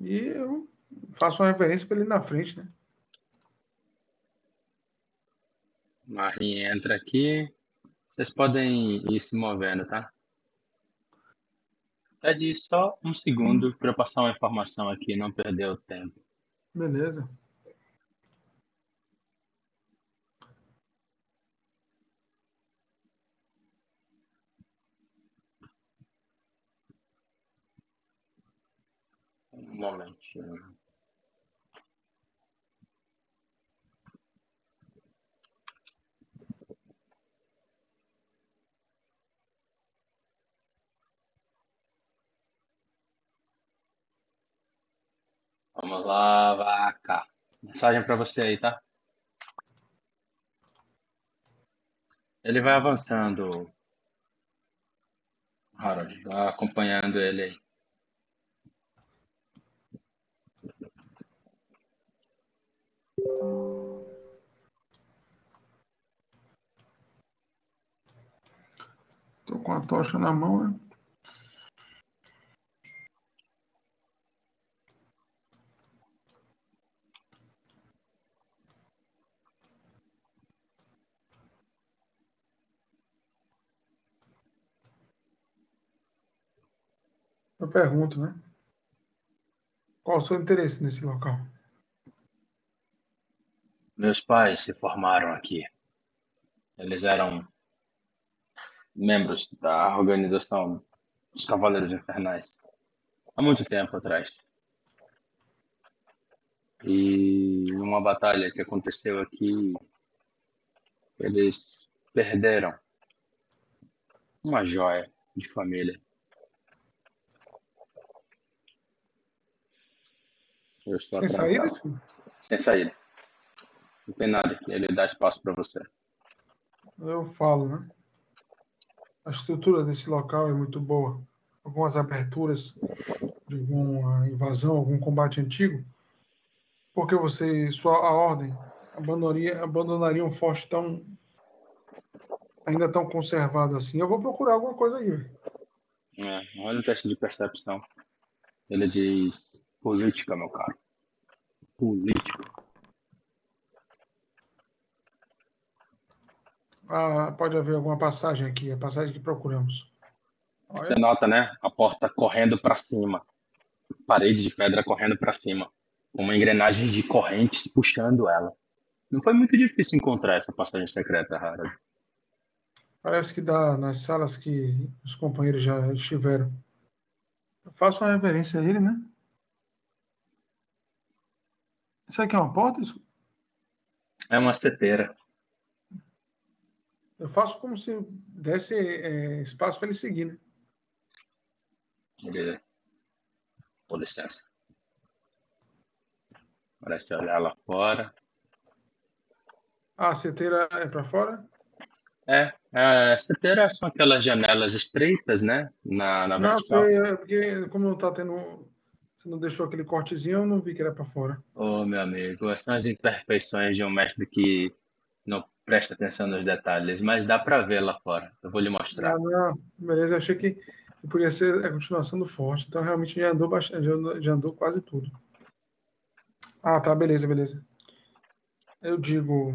E eu faço uma referência para ele na frente, né? Marim entra aqui. Vocês podem ir se movendo, tá? Pede só um segundo para eu passar uma informação aqui, não perder o tempo. Beleza. Um momentinho. Vamos lá, vaca. Mensagem para você aí, tá? Ele vai avançando, Harold, vai acompanhando ele aí. Tô com a tocha na mão, né? Eu pergunto, né? Qual o seu interesse nesse local? Meus pais se formaram aqui. Eles eram membros da organização dos Cavaleiros Infernais há muito tempo atrás. E numa batalha que aconteceu aqui, eles perderam uma joia de família. Eu estou Sem saída? filho? Sem saída. Não tem nada aqui. Ele dá espaço para você. Eu falo, né? A estrutura desse local é muito boa. Algumas aberturas de alguma invasão, algum combate antigo. Porque você, sua a ordem, abandonaria, abandonaria um forte tão ainda tão conservado assim. Eu vou procurar alguma coisa aí. É, olha o teste de percepção. Ele diz política, meu caro. Política. Ah, pode haver alguma passagem aqui, a passagem que procuramos. Você Olha, nota, né? A porta correndo para cima. Parede de pedra correndo para cima. Uma engrenagem de correntes puxando ela. Não foi muito difícil encontrar essa passagem secreta, Harold. parece que dá nas salas que os companheiros já estiveram. Eu faço uma reverência a ele, né? Isso aqui é uma porta? Isso? É uma seteira. Eu faço como se desse é, espaço para ele seguir, né? Beleza. Com licença. Parece olhar lá fora. Ah, a seteira é para fora? É, é, a seteira são aquelas janelas estreitas, né? Na, na Não, vertical. sei, é porque como não tá tendo. Você não deixou aquele cortezinho, eu não vi que era para fora. Ô, meu amigo, essas são as imperfeições de um mestre que não presta atenção nos detalhes, mas dá para ver lá fora. Eu vou lhe mostrar. Ah, não, beleza, eu achei que podia ser a continuação do forte. Então realmente já andou bastante, já andou quase tudo. Ah, tá, beleza, beleza. Eu digo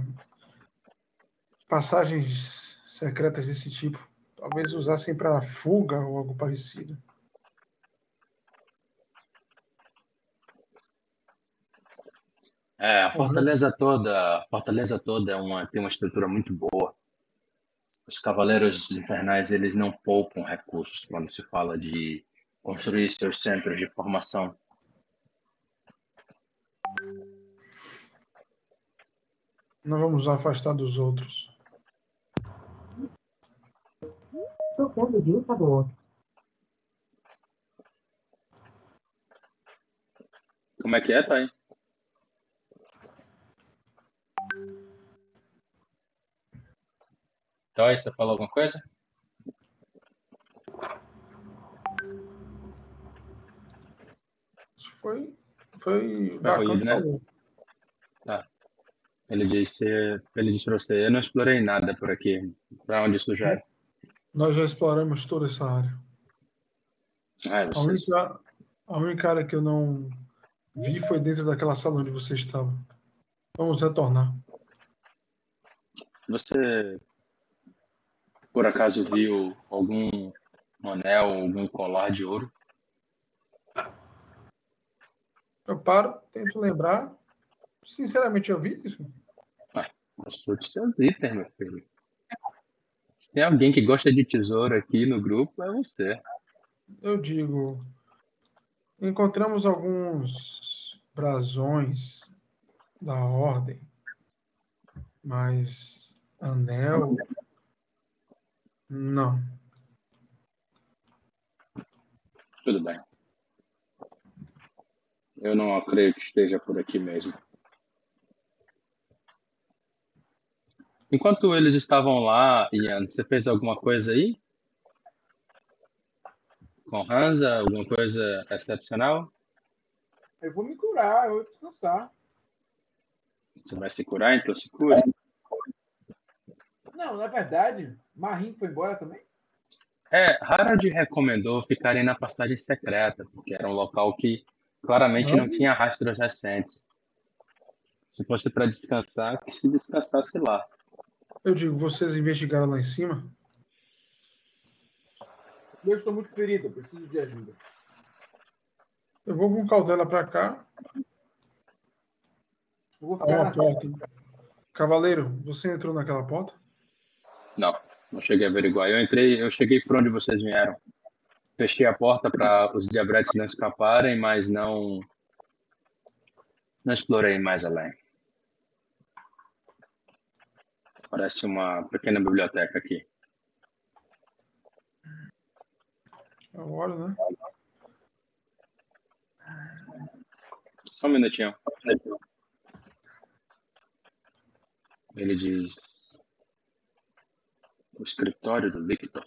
passagens secretas desse tipo, talvez usassem para fuga ou algo parecido. É, a fortaleza toda, a fortaleza toda é uma, tem uma estrutura muito boa. Os cavaleiros infernais, eles não poupam recursos quando se fala de construir seus centros de formação. Não vamos afastar dos outros. De outro. Como é que é, Thay? Thay, você falou alguma coisa? Foi, foi Foi que né? falou. Tá. Ele disse, ele disse pra você, eu não explorei nada por aqui. Pra onde isso já é? Nós já exploramos toda essa área. Ah, é A única, a única área que eu não vi foi dentro daquela sala onde você estava. Vamos retornar. Você, por acaso, viu algum anel, algum colar de ouro? Eu paro, tento lembrar. Sinceramente, eu vi isso. Consulte seus itens, meu filho. Se tem alguém que gosta de tesouro aqui no grupo, é você. Eu digo, encontramos alguns brasões da ordem, mas anel, não. Tudo bem. Eu não creio que esteja por aqui mesmo. Enquanto eles estavam lá, Ian, você fez alguma coisa aí? Com Hansa? Alguma coisa excepcional? Eu vou me curar, eu vou descansar. Você vai se curar, então se cure. Não, na verdade, Marim foi embora também. É, Harald recomendou ficarem na passagem secreta, porque era um local que claramente não tinha rastros recentes. Se fosse para descansar, que se descansasse lá. Eu digo, vocês investigaram lá em cima? Eu estou muito ferido, preciso de ajuda. Eu vou com cautela para cá, Eu vou a ficar uma na porta. Cavaleiro, você entrou naquela porta? Não, não cheguei a averiguar. Eu entrei, eu cheguei por onde vocês vieram. Fechei a porta para os diabretes não escaparem, mas não não explorei mais além. Parece uma pequena biblioteca aqui. Eu olho, né? Só um minutinho. Ele diz: o escritório do Victor.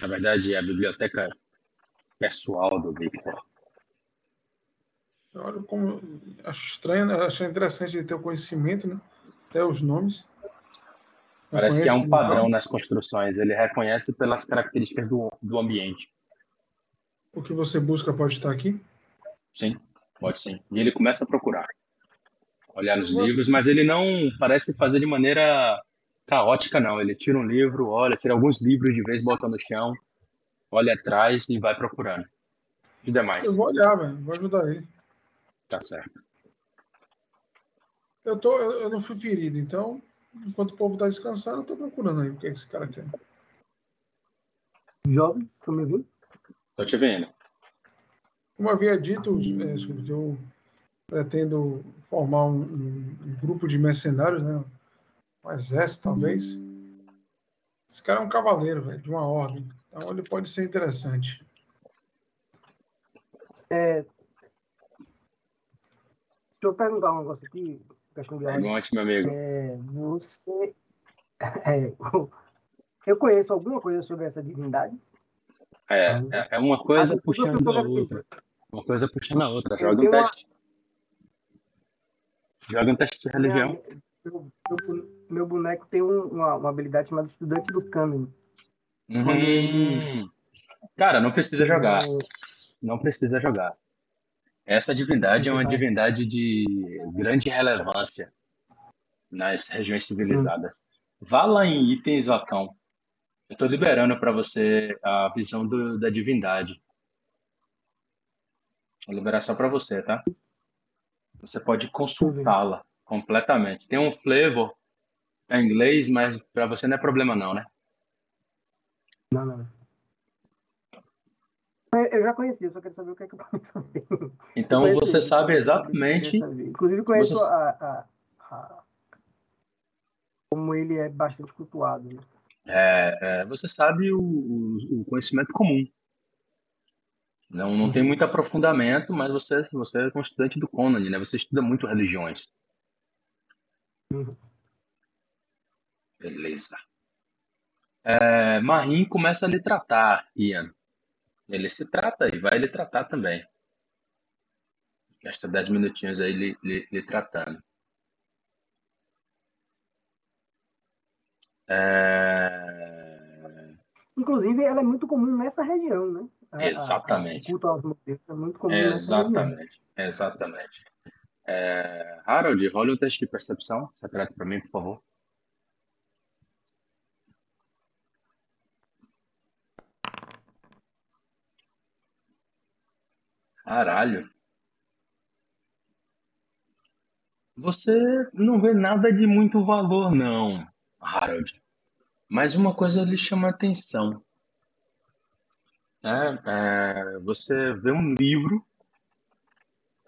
Na verdade, é a biblioteca pessoal do Victor. Eu olho como. Acho estranho, né? acho interessante ele ter o conhecimento, né? Até os nomes. Eu Parece que há conheço um padrão nas construções. Ele reconhece pelas características do, do ambiente. O que você busca pode estar aqui? Sim, pode sim. E ele começa a procurar. Olhar nos livros, mas ele não parece fazer de maneira caótica, não. Ele tira um livro, olha, tira alguns livros de vez, bota no chão, olha atrás e vai procurando. Os demais. Eu vou olhar, velho. Vou ajudar ele. Tá certo. Eu, tô, eu, eu não fui ferido, então, enquanto o povo está descansando, eu estou procurando aí o que, é que esse cara quer. Jovens, estão me ouvindo? Tô te vendo. Como eu havia dito, é, que eu pretendo formar um, um- um grupo de mercenários, né? Um exército, talvez, Esse cara é um cavaleiro, velho, de uma ordem. Então ele pode ser interessante. É... Deixa eu perguntar um negócio aqui. Questão de ordem. Pergunte, meu amigo. É, você. É, eu conheço alguma coisa sobre essa divindade? É, é, é uma coisa Ah, puxando a outra. Uma coisa puxando a outra. Joga um tenho uma- teste. Joga um teste de religião. Meu, meu- meu boneco tem um- uma, uma habilidade chamada Estudante do Caminho. Uhum. Cara, não precisa jogar. Não precisa jogar. Essa divindade é uma divindade de grande relevância nas regiões civilizadas. Vá lá em itens, Vacão. Eu estou liberando para você a visão do- da divindade. Vou liberar só para você, tá? Você pode consultá-la completamente. Tem um flavor em inglês, mas para você não é problema não, né? Não, não. Eu eu já conheci, eu só quero saber o que é que eu saber. Então Conheci, você sabe exatamente. Inclusive, conheço você- a, a- a- como ele é bastante cultuado. né? É, é, você sabe o, o- o conhecimento comum. Não, não tem muito aprofundamento, mas você, você é um estudante do Conan, né? Você estuda muito religiões. Uhum. Beleza. É, Marim começa a lhe tratar, Ian. Ele se trata e vai lhe tratar também. Gasta 10 minutinhos aí lhe, lhe, lhe tratando. É, Inclusive, ela é muito comum nessa região, né? A- a- a- Exatamente. O culto aos modelos é muito comum nessa região. Exatamente, exatamente. É, Harold, rola um teste de percepção secreto para mim, por favor. Caralho. Você não vê nada de muito valor, não, Harold. Mas uma coisa lhe chama a atenção. É, é, você vê um livro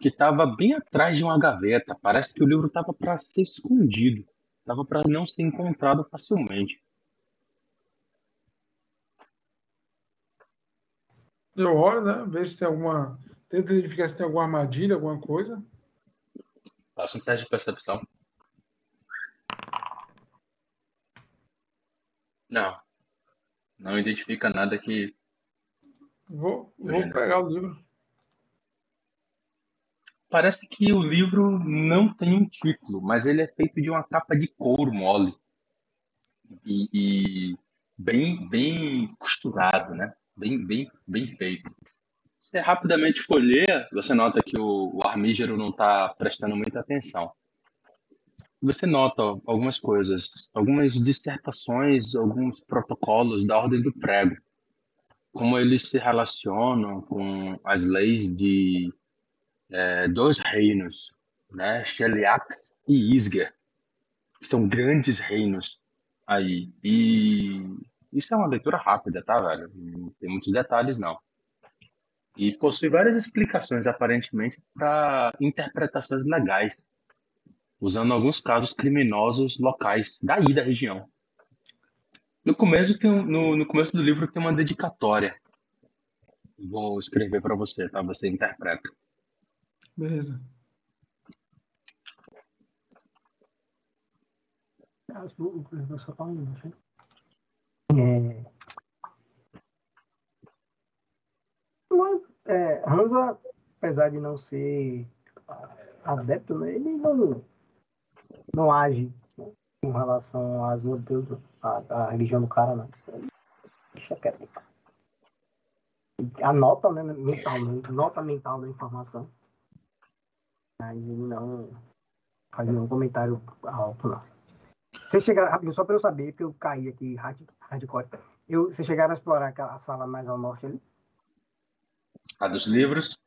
que estava bem atrás de uma gaveta. Parece que o livro estava para ser escondido, estava para não ser encontrado facilmente. Eu olho, né? Ver se tem alguma. Tento identificar se tem alguma armadilha, alguma coisa. Faça um teste de percepção. Não, não identifica nada que Vou, vou pegar o livro. Parece que o livro não tem um título, mas ele é feito de uma capa de couro mole e, e bem, bem costurado, né? Bem, bem, bem feito. Você rapidamente folheia, você nota que o, o armígero não está prestando muita atenção. Você nota algumas coisas, algumas dissertações, alguns protocolos da ordem do prego, como eles se relacionam com as leis de é, dois reinos, né? Sheliax e Isger, que são grandes reinos aí. E isso é uma leitura rápida, tá, velho? Não tem muitos detalhes, não. E possui várias explicações, aparentemente, para interpretações legais, usando alguns casos criminosos locais daí da região. No começo, tem, no, no começo do livro tem uma dedicatória. Vou escrever para você, tá? Você interpreta. Beleza. Hein? É... Mas, é, Hansa, apesar de não ser adepto, né, ele não, não age né, com relação às modelos, à, à religião do cara. Ele Deixa quieto. Anota, né, nota mental da informação. Mas ele não faz nenhum comentário alto, não. Vocês chegaram, rapidinho, só para eu saber, porque eu caí aqui hard, hardcore. Eu, vocês chegaram a explorar aquela sala mais ao norte ali? A dos livros?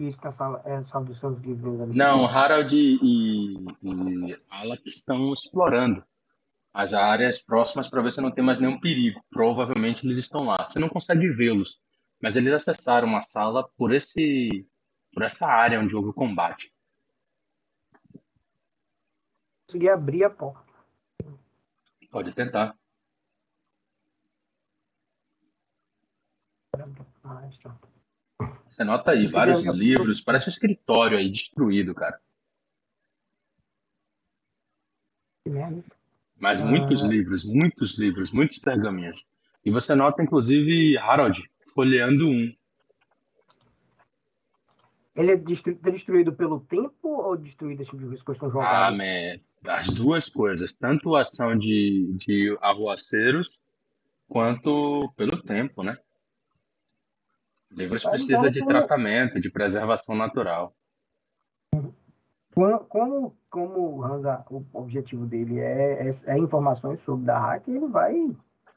Isso que a sala é a sala dos seus livros ali. Não, Harald e, e Alak estão explorando as áreas próximas para ver se não tem mais nenhum perigo. Provavelmente eles estão lá. Você não consegue vê-los, mas eles acessaram uma sala por esse, por essa área onde houve o combate. Consegui abrir a porta. Pode tentar. Você nota aí vários livros, parece um escritório aí destruído, cara. Mas muitos ah. livros, muitos livros, muitos pergaminhos. E você nota, inclusive, Harold folheando um. Ele é tá destruído pelo tempo ou destruído assim, de vez que estão Ah, jogadas? man, as duas coisas, tanto a ação de, de arruaceiros, quanto pelo tempo, né? Livros Ah, precisa de tratamento, de preservação natural. Como, como, Hansa, o objetivo dele é, é, é informações sobre da hack, ele vai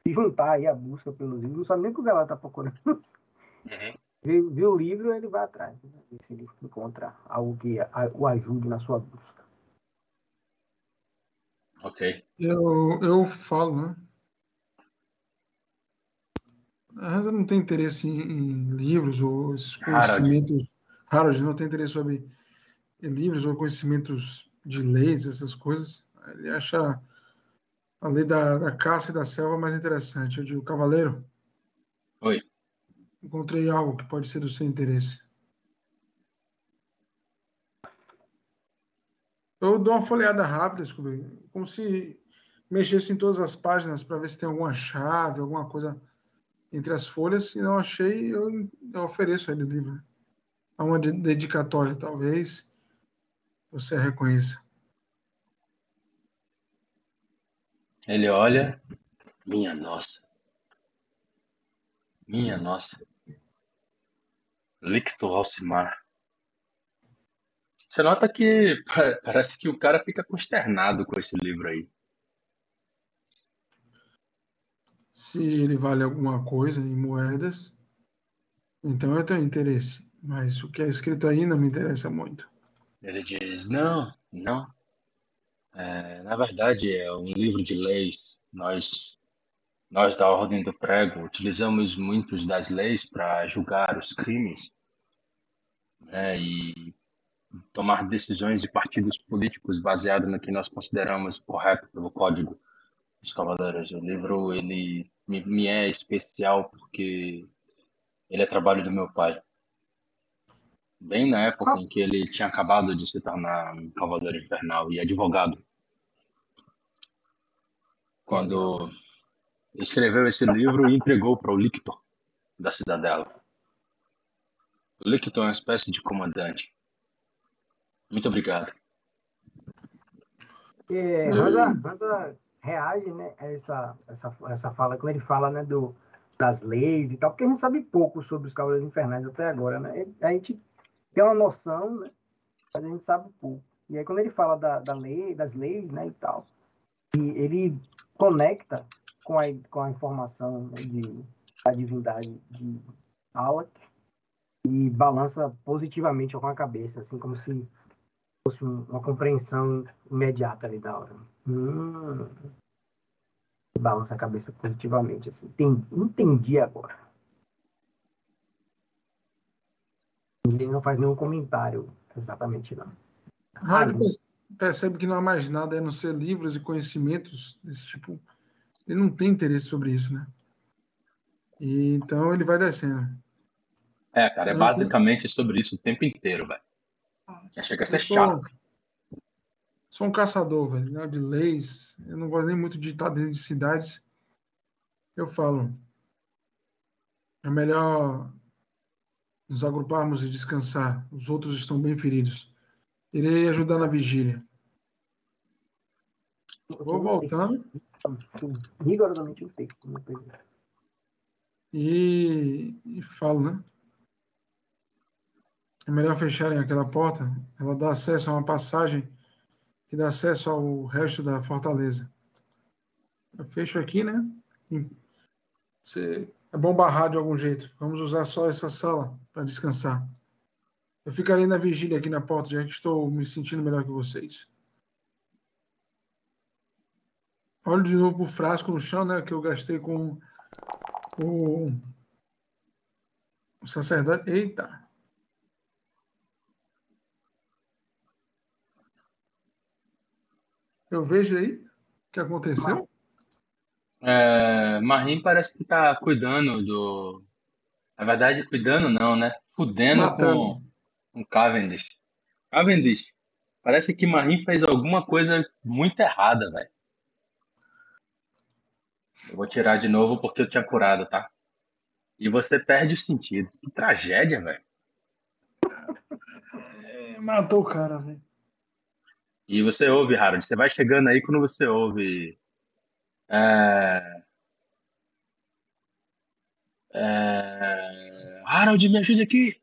se juntar aí à busca pelos livros. Não sabe nem o que o galera tá procurando. Uhum. Viu, viu o livro, ele vai atrás. né? Ver se ele encontra algo que a- o ajude na sua busca. Ok. Eu, eu falo, né? A Hansa não tem interesse em, em livros ou esses Harold. conhecimentos. Harold não tem interesse sobre livros ou conhecimentos de leis, essas coisas. Ele acha a lei da, da caça e da selva mais interessante. Eu digo, cavaleiro. Encontrei algo que pode ser do seu interesse. Eu dou uma folheada rápida, Scooby, como se mexesse em todas as páginas para ver se tem alguma chave, alguma coisa entre as folhas. Se não achei, eu, eu ofereço ele o livro. Há uma de- dedicatória, talvez você a reconheça. Ele olha, minha nossa. Minha nossa. Licto Alcimar. Você nota que pa- parece que o cara fica consternado com esse livro aí. Se ele vale alguma coisa em moedas, então eu tenho interesse. Mas o que é escrito aí não me interessa muito. Ele diz: Não, não. É, na verdade, é um livro de leis. Nós, nós da Ordem do Prego, utilizamos muitos das leis para julgar os crimes né, e tomar decisões de partidos políticos baseado no que nós consideramos correto pelo Código dos Cavaleiros. O livro ele me, me é especial porque ele é trabalho do meu pai. Bem na época em que ele tinha acabado de se tornar um cavaleiro infernal e advogado. Quando escreveu esse livro e entregou para o Lictor da Cidadela. O Lictor é uma espécie de comandante. Muito obrigado. É, Hansa, Hansa reage né, a essa, essa, essa fala, quando ele fala né, do, das leis e tal, porque a gente sabe pouco sobre os Cavaleiros Infernais até agora, né? A gente tem uma noção, né, mas a gente sabe pouco. E aí quando ele fala da, da lei, das leis né, e tal, e ele conecta com a, com a informação de, da divindade de Alak e balança positivamente com a cabeça, assim como se fosse um- uma compreensão imediata ali da hora. Hum. Balança a cabeça positivamente, assim. Tem- entendi agora. Ele não faz nenhum comentário exatamente, não. Ah, perce- percebe que não há mais nada a não ser livros e conhecimentos desse tipo. Ele não tem interesse sobre isso, né? E, então ele vai descendo. É, cara, é Uhum. basicamente sobre isso o tempo inteiro, velho. Já chega a ser sou, chato. sou um caçador, velho, né, de leis. Eu não gosto nem muito de estar dentro de cidades. Eu falo, é melhor nos agruparmos e descansar. Os outros estão bem feridos. Irei ajudar na vigília. Vou voltando Rigorosamente texto. e, e falo, né? É melhor fecharem aquela porta. Ela dá acesso a uma passagem que dá acesso ao resto da fortaleza. Eu fecho aqui, né? E Você, é bom barrar de algum jeito. Vamos usar só essa sala para descansar. Eu ficarei na vigília aqui na porta, já que estou me sentindo melhor que vocês. Olho de novo pro frasco no chão, né? Que eu gastei com o, o sacerdote. Eita! Eu vejo aí o que aconteceu. É, Marim parece que tá cuidando do. Na verdade, cuidando não, né? Fudendo Matando. com, com Cavendish. Cavendish, parece que Marim fez alguma coisa muito errada, velho. Eu vou tirar de novo porque eu tinha curado, tá? E você perde os sentidos. Que tragédia, velho. É, matou o cara, velho. E você ouve, Harold, você vai chegando aí quando você ouve. É... É... Harold, me ajuda aqui.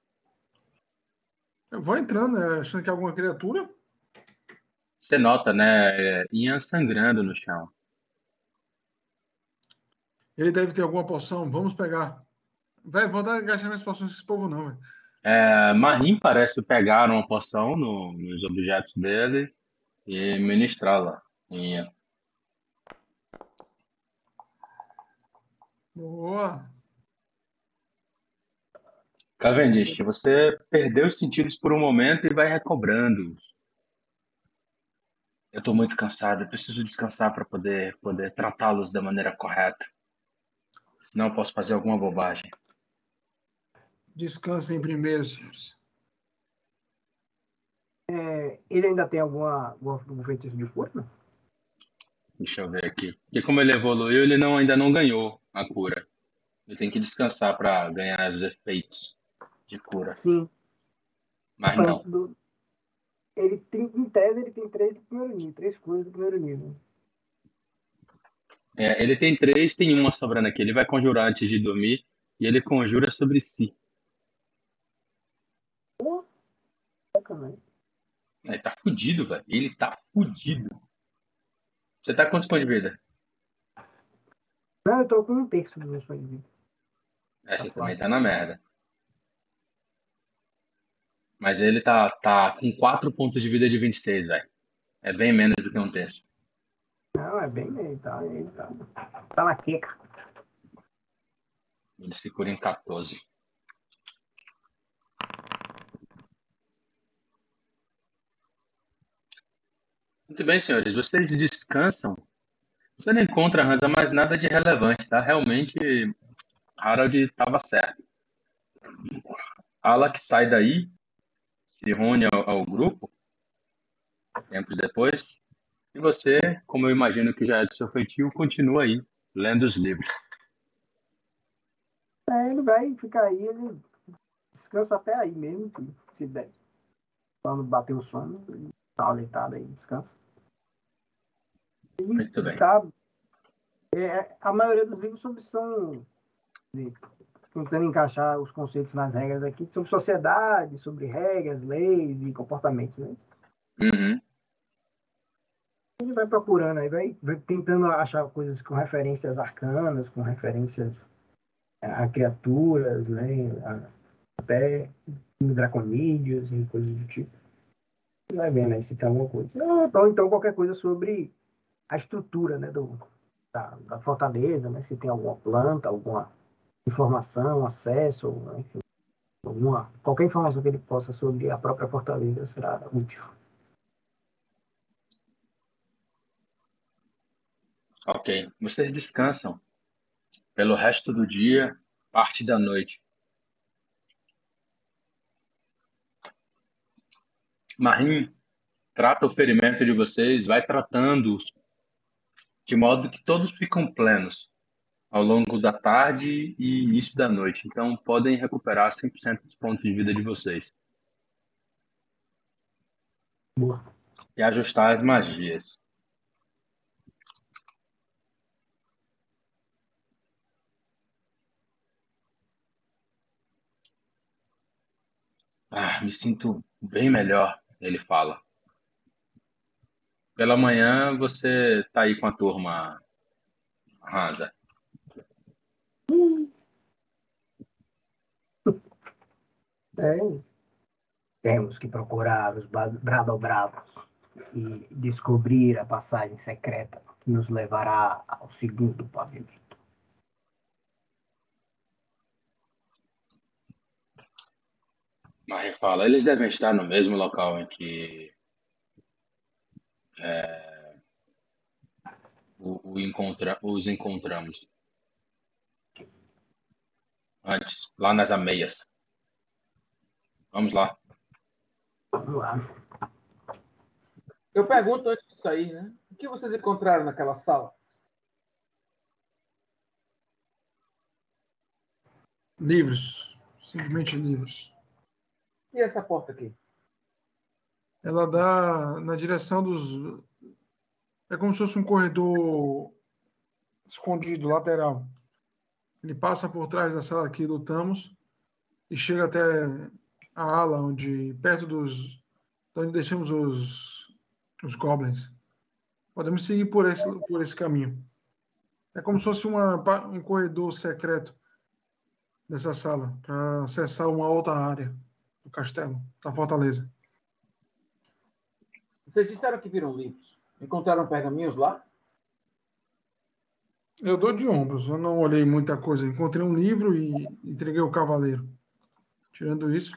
Eu vou entrando, né? Achando que é alguma criatura. Você nota, né? Ian sangrando no chão. Ele deve ter alguma poção. Vamos pegar. Velho, vou dar gastar minhas poções desse povo, não, velho. É, Marim parece pegar uma poção no- nos objetos dele e ministrá-la. Ian. Boa. Cavendish, você perdeu os sentidos por um momento e vai recobrando-os. Eu estou muito cansado, eu preciso descansar para poder, poder tratá-los da maneira correta. Senão eu posso fazer alguma bobagem. Descansem primeiro, senhores. É, ele ainda tem alguma, algum feitiço de cura? Deixa eu ver aqui. Porque como ele evoluiu, ele não, ainda não ganhou a cura. Ele tem que descansar para ganhar os efeitos de cura. Sim. Mas não. Do- Ele tem, em tese, ele tem três do primeiro nível, três curas do primeiro nível. É, ele tem três, tem uma sobrando aqui. Ele vai conjurar antes de dormir e ele conjura sobre si. Ele tá fudido, velho. Ele tá fudido. Você tá com quantos pontos de vida? Não, eu tô com um terço dos meus pontos de vida. É, você também tá na merda. Mas ele tá, tá com 4 pontos de vida de 26, velho. É bem menos do que um terço. Não, é bem ele tá, ele tá, tá na queca. Ele se cura em 14. Muito bem, senhores. Vocês descansam. Você não encontra, Hansa, mais nada de relevante, tá? Realmente, Harold estava certo. Alak sai daí, se une ao, ao grupo, tempos depois, e você, como eu imagino que já é do seu feitio, continua aí, lendo os livros. É, ele vai ficar aí, ele descansa até aí mesmo, se- der. Quando bater o sono, ele dá uma deitada aí, descansa. E Muito bem. tá- é, a maioria dos livros são de- tentando encaixar os conceitos nas regras aqui, sobre sociedade, sobre regras, leis e comportamentos, né? Uhum. Vai procurando aí, vai, vai tentando achar coisas com referências arcanas, com referências a criaturas, né? a- até draconídeos e coisas do tipo. Vai vendo aí se tem alguma coisa. Ou então, qualquer coisa sobre a estrutura né, do, da, da fortaleza, né? se tem alguma planta, alguma informação, acesso, enfim, alguma, qualquer informação que ele possa sobre a própria fortaleza será útil. Ok. Vocês descansam pelo resto do dia, parte da noite. Marim trata o ferimento de vocês, vai tratando-os de modo que todos ficam plenos ao longo da tarde e início da noite. Então podem recuperar 100% dos pontos de vida de vocês. Boa. E ajustar as magias. Ah, me sinto bem melhor, ele fala. Pela manhã você tá aí com a turma, Hansa. É, temos que procurar os Bradobravos e descobrir a passagem secreta que nos levará ao segundo pavimento. Marie fala, eles devem estar no mesmo local em que é, o, o encontra, os encontramos. Antes, lá nas ameias. Vamos lá. Vamos lá. Eu pergunto antes de sair, né? O que vocês encontraram naquela sala? Livros. Simplesmente livros. E essa porta aqui? Ela dá na direção dos. É como se fosse um corredor escondido, lateral. Ele passa por trás da sala que lutamos e chega até a ala onde, perto dos, onde deixamos os, os goblins. Podemos seguir por esse, por esse caminho. É como se fosse uma, um corredor secreto dessa sala para acessar uma outra área castelo, da fortaleza. Vocês disseram que viram livros. Encontraram pergaminhos lá? Eu dou de ombros, eu não olhei muita coisa. Encontrei um livro e entreguei o cavaleiro. Tirando isso,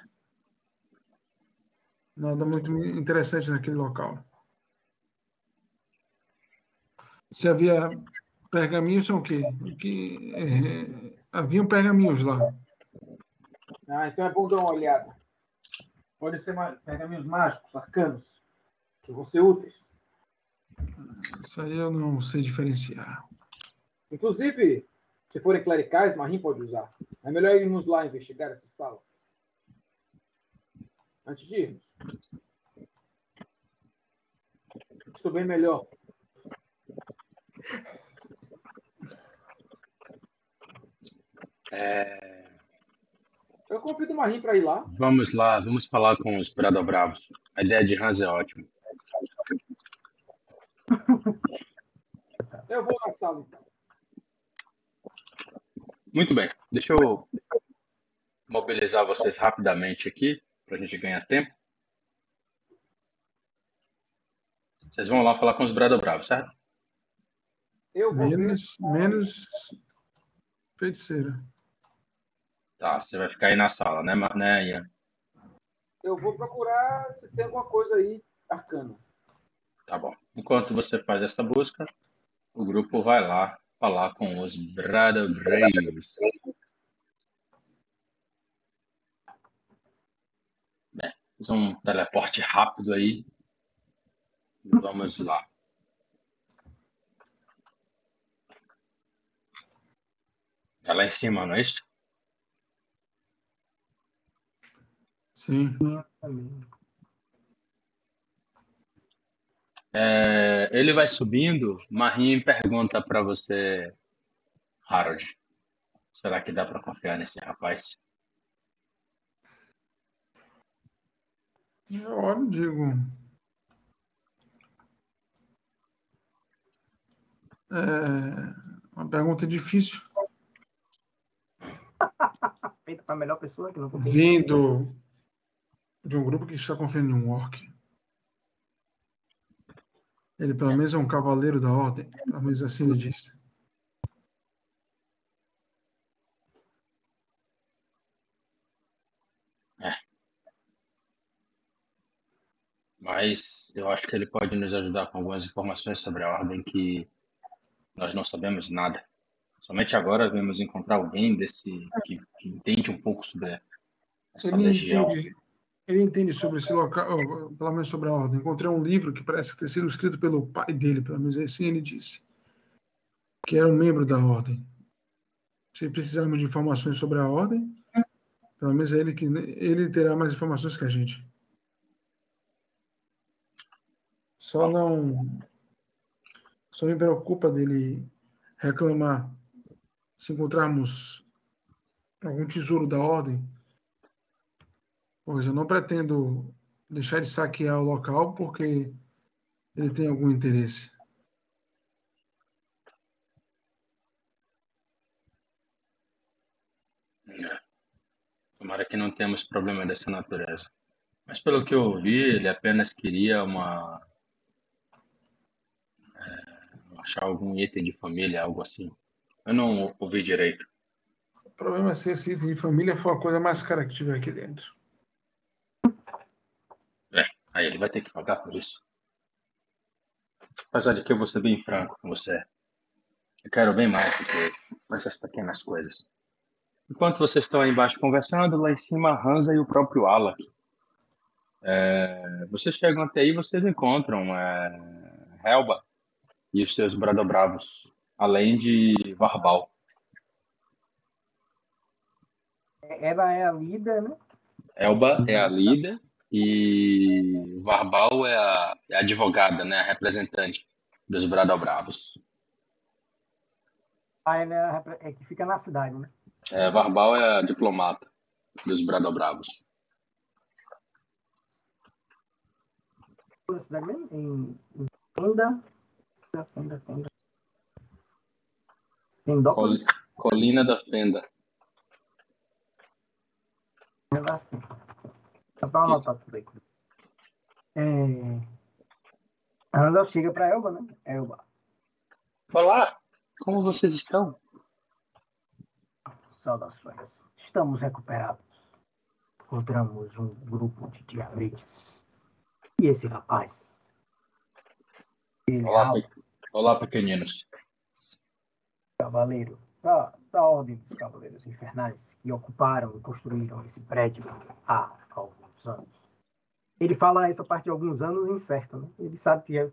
nada muito interessante naquele local. Se havia pergaminhos, são o quê? Que, é, haviam pergaminhos lá. Ah, então é bom dar uma olhada. Pode ser pergaminhos mágicos, arcanos, que vão ser úteis. Isso aí eu não sei diferenciar. Inclusive, se forem clericais, Marim pode usar. É melhor irmos lá investigar essa sala. Antes de irmos. Estou bem melhor. É... Eu convido o Marim para ir lá. Vamos lá, vamos falar com os Bravos. A ideia de Hans é ótima. Eu vou na sala, então. Muito bem. Deixa eu mobilizar vocês rapidamente aqui, para a gente ganhar tempo. Vocês vão lá falar com os Bravos, certo? Eu vou menos, menos feiticeira. Tá, você vai ficar aí na sala, né, né Ian? Eu vou procurar se tem alguma coisa aí arcana. Tá bom. Enquanto você faz essa busca, o grupo vai lá falar com os Bradobreiros. Bem, fiz um teleporte rápido aí. Vamos lá. É lá em cima, não é isso? Sim. É, ele vai subindo. Marim pergunta para você, Harold: será que dá para confiar nesse rapaz? Eu olho digo. É uma pergunta difícil. Feita para a melhor pessoa que não. Vindo de um grupo que está confiando em um orc. Ele pelo menos é um cavaleiro da ordem, pelo menos assim ele diz. Mas eu acho que ele pode nos ajudar com algumas informações sobre a ordem que nós não sabemos nada. Somente agora vamos encontrar alguém desse que, que entende um pouco sobre essa Ele legião. entende, ele entende sobre esse local, pelo menos sobre a ordem. Encontrei um livro que parece ter sido escrito pelo pai dele, pelo menos assim ele disse, que era um membro da ordem. Se precisarmos de informações sobre a ordem, pelo menos é ele que ele terá mais informações que a gente. Só não, só me preocupa dele reclamar se encontrarmos algum tesouro da ordem Pois eu não pretendo deixar de saquear o local porque ele tem algum interesse. É. Tomara que não tenhamos problema dessa natureza. Mas pelo que eu ouvi, ele apenas queria uma. é, achar algum item de família, algo assim. Eu não ouvi direito. O problema é se esse item de família for a coisa mais cara que tiver aqui dentro. Aí ele vai ter que pagar por isso. Apesar de que eu vou ser bem franco com você. Eu quero bem mais do que essas pequenas coisas. Enquanto vocês estão aí embaixo conversando, lá em cima Hansa e o próprio Alak. É, vocês chegam até aí, vocês encontram é, Helba e os seus bradobravos, além de Varbal. Ela é a líder, né? Elba é a líder e Varbal é a, é a advogada, né, a representante dos Bradobravos. Ah, ela é, a, é que fica na cidade, né? É, Varbal é a diplomata dos Bradobravos. Na cidade mesmo? Em, em Fenda. Fenda, Fenda. Col Colina da Fenda. Só para anotar tudo aí. É... A Ana chega para Elba, né? Elba. Olá, como vocês estão? Saudações. Estamos recuperados. Encontramos um grupo de diabetes. E esse rapaz? Ele Olá, é pe... Olá, pequeninos. Cavaleiro da, da Ordem dos Cavaleiros Infernais que ocuparam e construíram esse prédio há Ele fala essa parte de alguns anos incerta, né? Ele sabe que é,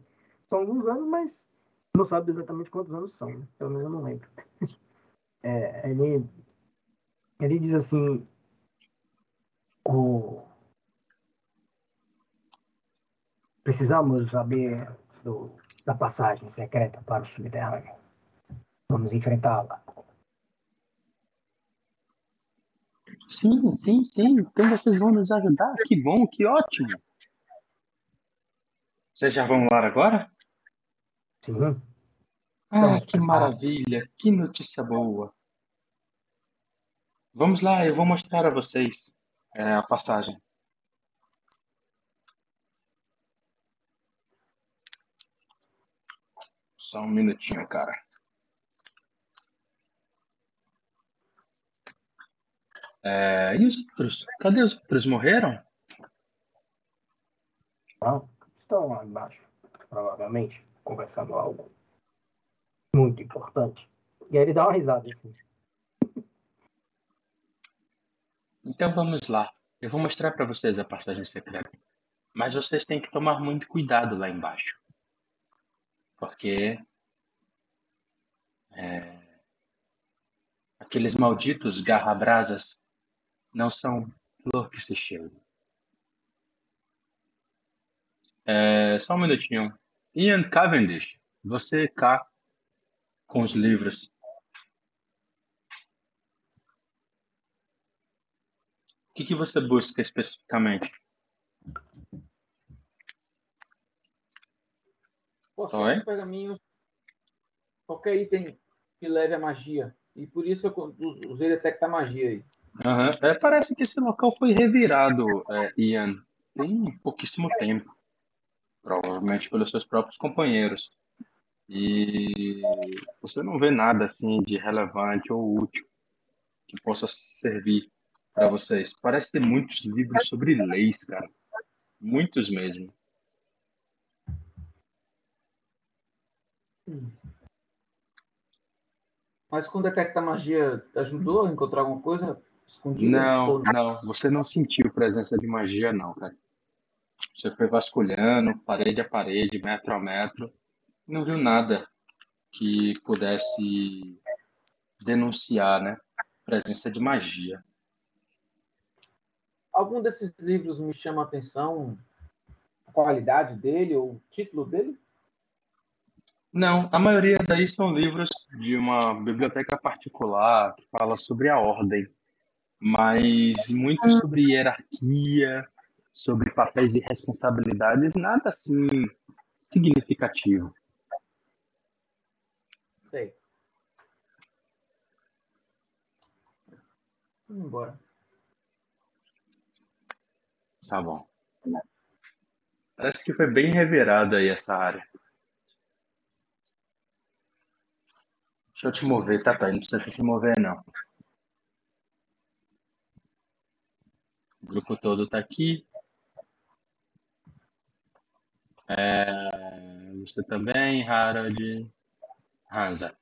são alguns anos, mas não sabe exatamente quantos anos são, né? pelo menos eu não lembro. É, ele, ele diz assim: o, precisamos saber do, da passagem secreta para o subterrâneo. Vamos enfrentá-la. Sim, sim, sim. Então vocês vão nos ajudar. Que bom, que ótimo. Vocês já vão lá agora? Sim. Ah, que maravilha, que notícia boa. Vamos lá, eu vou mostrar a vocês é, a passagem. Só um minutinho, cara. É, e os outros? Cadê os outros? Morreram? Não, estão lá embaixo, provavelmente, conversando algo muito importante. E aí ele dá uma risada assim. Então vamos lá. Eu vou mostrar para vocês a passagem secreta. Mas vocês têm que tomar muito cuidado lá embaixo. Porque é, aqueles malditos garrabrasas não são flor que se cheira. É, só um minutinho. Ian Cavendish, você cá com os livros. O que, que você busca especificamente? Poções, pergaminhos, qualquer item que leve a magia. E por isso eu usei detectar magia aí. Uhum. É, parece que esse local foi revirado, é, Ian, tem pouquíssimo tempo. Provavelmente pelos seus próprios companheiros. E você não vê nada assim de relevante ou útil que possa servir para vocês. Parece ter muitos livros sobre leis, cara. Muitos mesmo. Mas com detectar magia ajudou a encontrar alguma coisa? Escondida? Não, não. Você não sentiu presença de magia, não, cara. Você foi vasculhando, parede a parede, metro a metro, não viu nada que pudesse denunciar, né? Presença de magia. Algum desses livros me chama a atenção? A qualidade dele ou o título dele? Não, a maioria daí são livros de uma biblioteca particular que fala sobre a ordem mas muito ah. sobre hierarquia, sobre papéis e responsabilidades, nada assim significativo. Sei. Vamos embora. Tá bom. Parece que foi bem revirada aí essa área. Deixa eu te mover, tá, tá? Não precisa se mover, não. Grupo todo está aqui. É, você também, Harald, Hansa.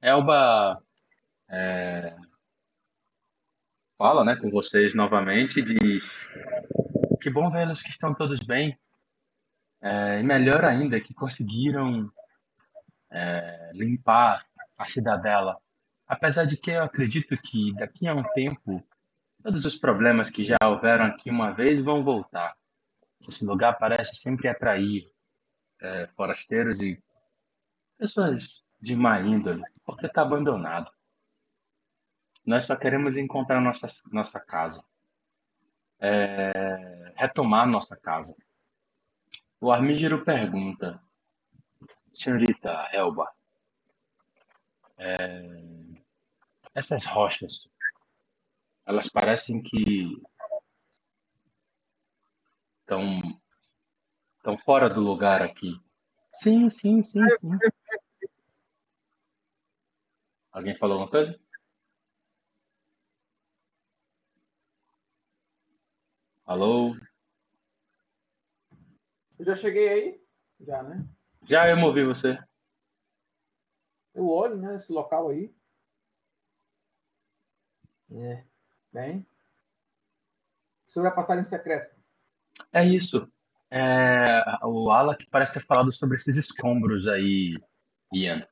Elba, é, fala né, com vocês novamente e diz: Que bom vê-los que estão todos bem. É, e melhor ainda, que conseguiram é, limpar a cidadela. Apesar de que eu acredito que daqui a um tempo, todos os problemas que já houveram aqui uma vez vão voltar. Esse lugar parece sempre atrair é, forasteiros e pessoas de má índole, porque está abandonado. Nós só queremos encontrar nossa, nossa casa, é, retomar nossa casa. O Armígero pergunta, senhorita Elba, é, essas rochas, elas parecem que estão estão fora do lugar aqui. Sim, sim, sim, sim. Alguém falou alguma coisa? Alô? Eu já cheguei aí? Já, né? Já eu movi você. Eu olho, né? Esse local aí. É. Bem. Sobre a passagem secreta. É isso. É, o Alak parece ter falado sobre esses escombros aí, Ian.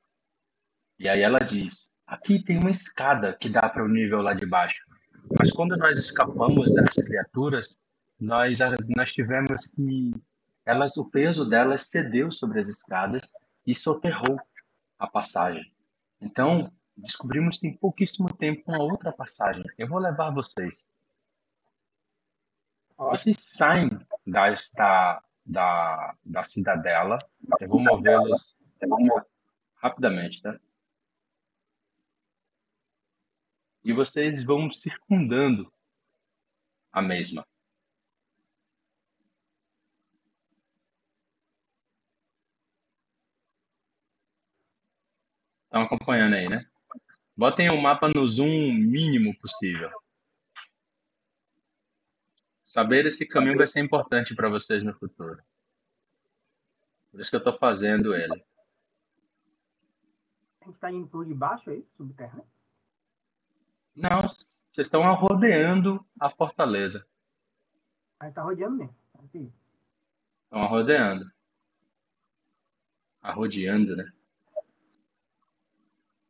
E aí ela diz: aqui tem uma escada que dá para o nível lá de baixo. Mas quando nós escapamos das criaturas, nós, nós tivemos que elas, o peso delas cedeu sobre as escadas e soterrou a passagem. Então, descobrimos que tem pouquíssimo tempo uma outra passagem. Eu vou levar vocês. Vocês saem da, da, da, da cidadela. Eu vou movê-los rapidamente, tá? E vocês vão circundando a mesma. Estão acompanhando aí, né? Botem o mapa no zoom mínimo possível. Saber esse caminho vai ser importante para vocês no futuro. Por isso que eu estou fazendo ele. A gente está indo por debaixo, é isso? Subterrâneo? Não, vocês estão rodeando a fortaleza. A gente está rodeando mesmo. Aqui. Estão rodeando. Arrodeando, né?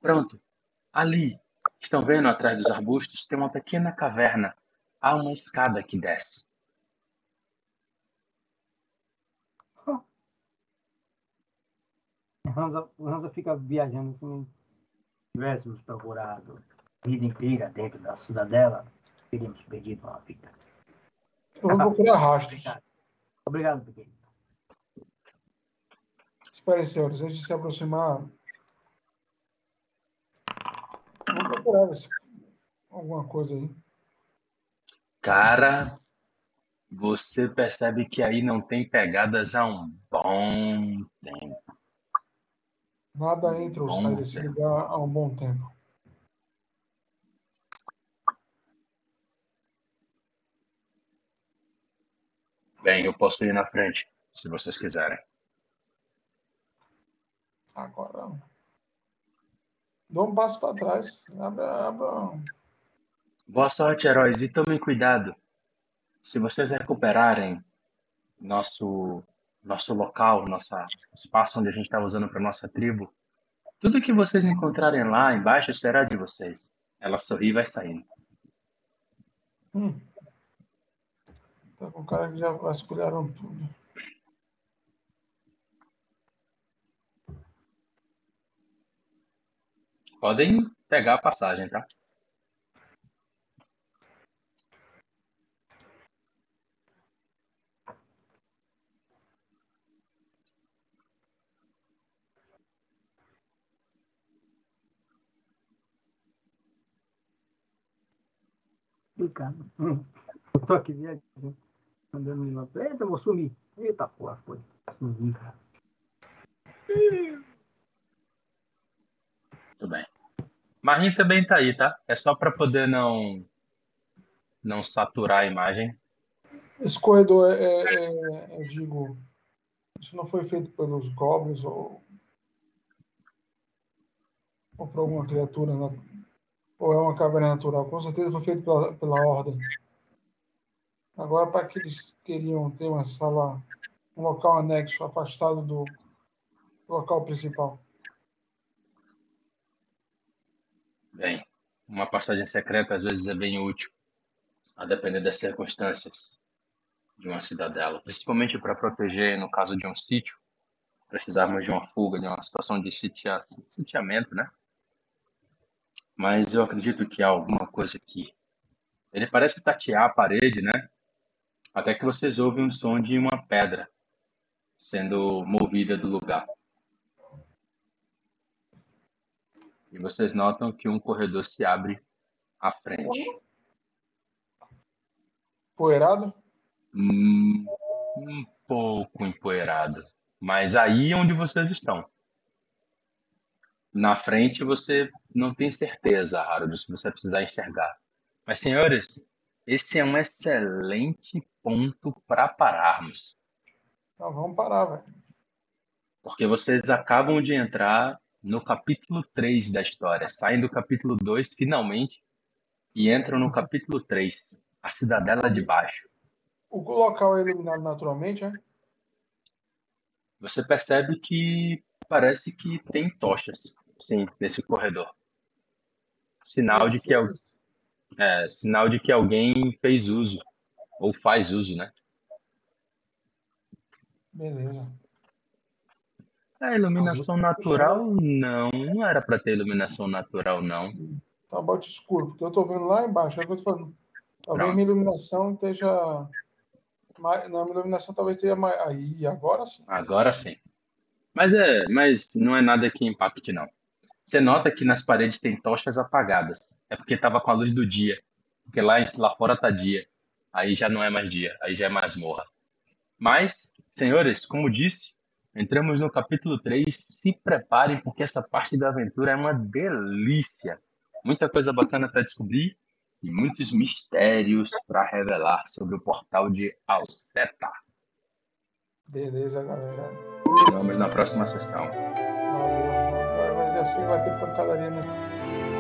Pronto. Ali, estão vendo atrás dos arbustos, tem uma pequena caverna. Há uma escada que desce. O Hansa, Hansa fica viajando assim. Se tivéssemos procurado a vida inteira dentro da cidadela, teríamos perdido uma vida. Eu vou procurar rastros. Obrigado. Obrigado, pequeno. Esperem, senhores, antes de se aproximar. Alguma coisa aí. Cara, você percebe que aí não tem pegadas há um bom tempo. Nada entra ou Bom sai desse tempo. lugar há um bom tempo. Bem, eu posso ir na frente, se vocês quiserem. Agora. Dou um passo para trás. Abra, abra. Boa sorte, heróis, e tomem cuidado. Se vocês recuperarem nosso nosso local, nosso espaço onde a gente estava usando para nossa tribo, tudo que vocês encontrarem lá embaixo será de vocês. Ela sorri e vai saindo. Hum. Tá com cara que já vasculharam tudo. Podem pegar a passagem, tá? Brincando. Hum. Eu tô aqui viajando. Andando em uma. Eita, vou sumir. Eita porra, foi. Sumi. Tudo bem. Marim também tá aí, tá? É só para poder não não saturar a imagem. Esse corredor é, é- é- eu digo, isso não foi feito pelos goblins ou, ou por alguma criatura na- Ou é uma caverna natural? Com certeza foi feito pela, pela ordem. Agora, para que eles queriam ter uma sala, um local anexo, afastado do, do local principal? Bem, uma passagem secreta às vezes é bem útil, a depender das circunstâncias de uma cidadela, principalmente para proteger, no caso de um sítio, precisarmos de uma fuga, de uma situação de sitia sitiamento, né? Mas eu acredito que há alguma coisa aqui. Ele parece tatear a parede, né? Até que vocês ouvem um som de uma pedra sendo movida do lugar. E vocês notam que um corredor se abre à frente. Poeirado? Hum, um pouco empoeirado. Mas aí é onde vocês estão. Na frente você não tem certeza, Harold, se você precisar enxergar. Mas, senhores, esse é um excelente ponto para pararmos. Então vamos parar, velho. Porque vocês acabam de entrar no capítulo 3 da história. Saem do capítulo 2, finalmente, e entram no capítulo 3, a Cidadela de Baixo. O local é iluminado naturalmente, é? Você percebe que parece que tem tochas, sim, nesse corredor. Sinal de que, é, sinal de que alguém fez uso, ou faz uso, né? Beleza. A iluminação natural, não. Não era para ter iluminação natural, não. Tá bote escuro, porque eu tô vendo lá embaixo, é o que eu tô falando. Talvez Pronto. minha iluminação esteja. Não, minha iluminação talvez esteja mais. Aí, agora sim. Agora sim. Mas, é, mas não é nada que impacte, não. Você nota que nas paredes tem tochas apagadas. É porque estava com a luz do dia. Porque lá, lá fora tá dia. Aí já não é mais dia, aí já é masmorra. Mas, senhores, como disse, Entramos no capítulo 3. Se preparem, porque essa parte da aventura é uma delícia. Muita coisa bacana para descobrir e muitos mistérios para revelar sobre o portal de Alceta. Beleza, galera. Vamos na próxima sessão. Valeu. Vai, vai, assim vai ter pancadaria, né?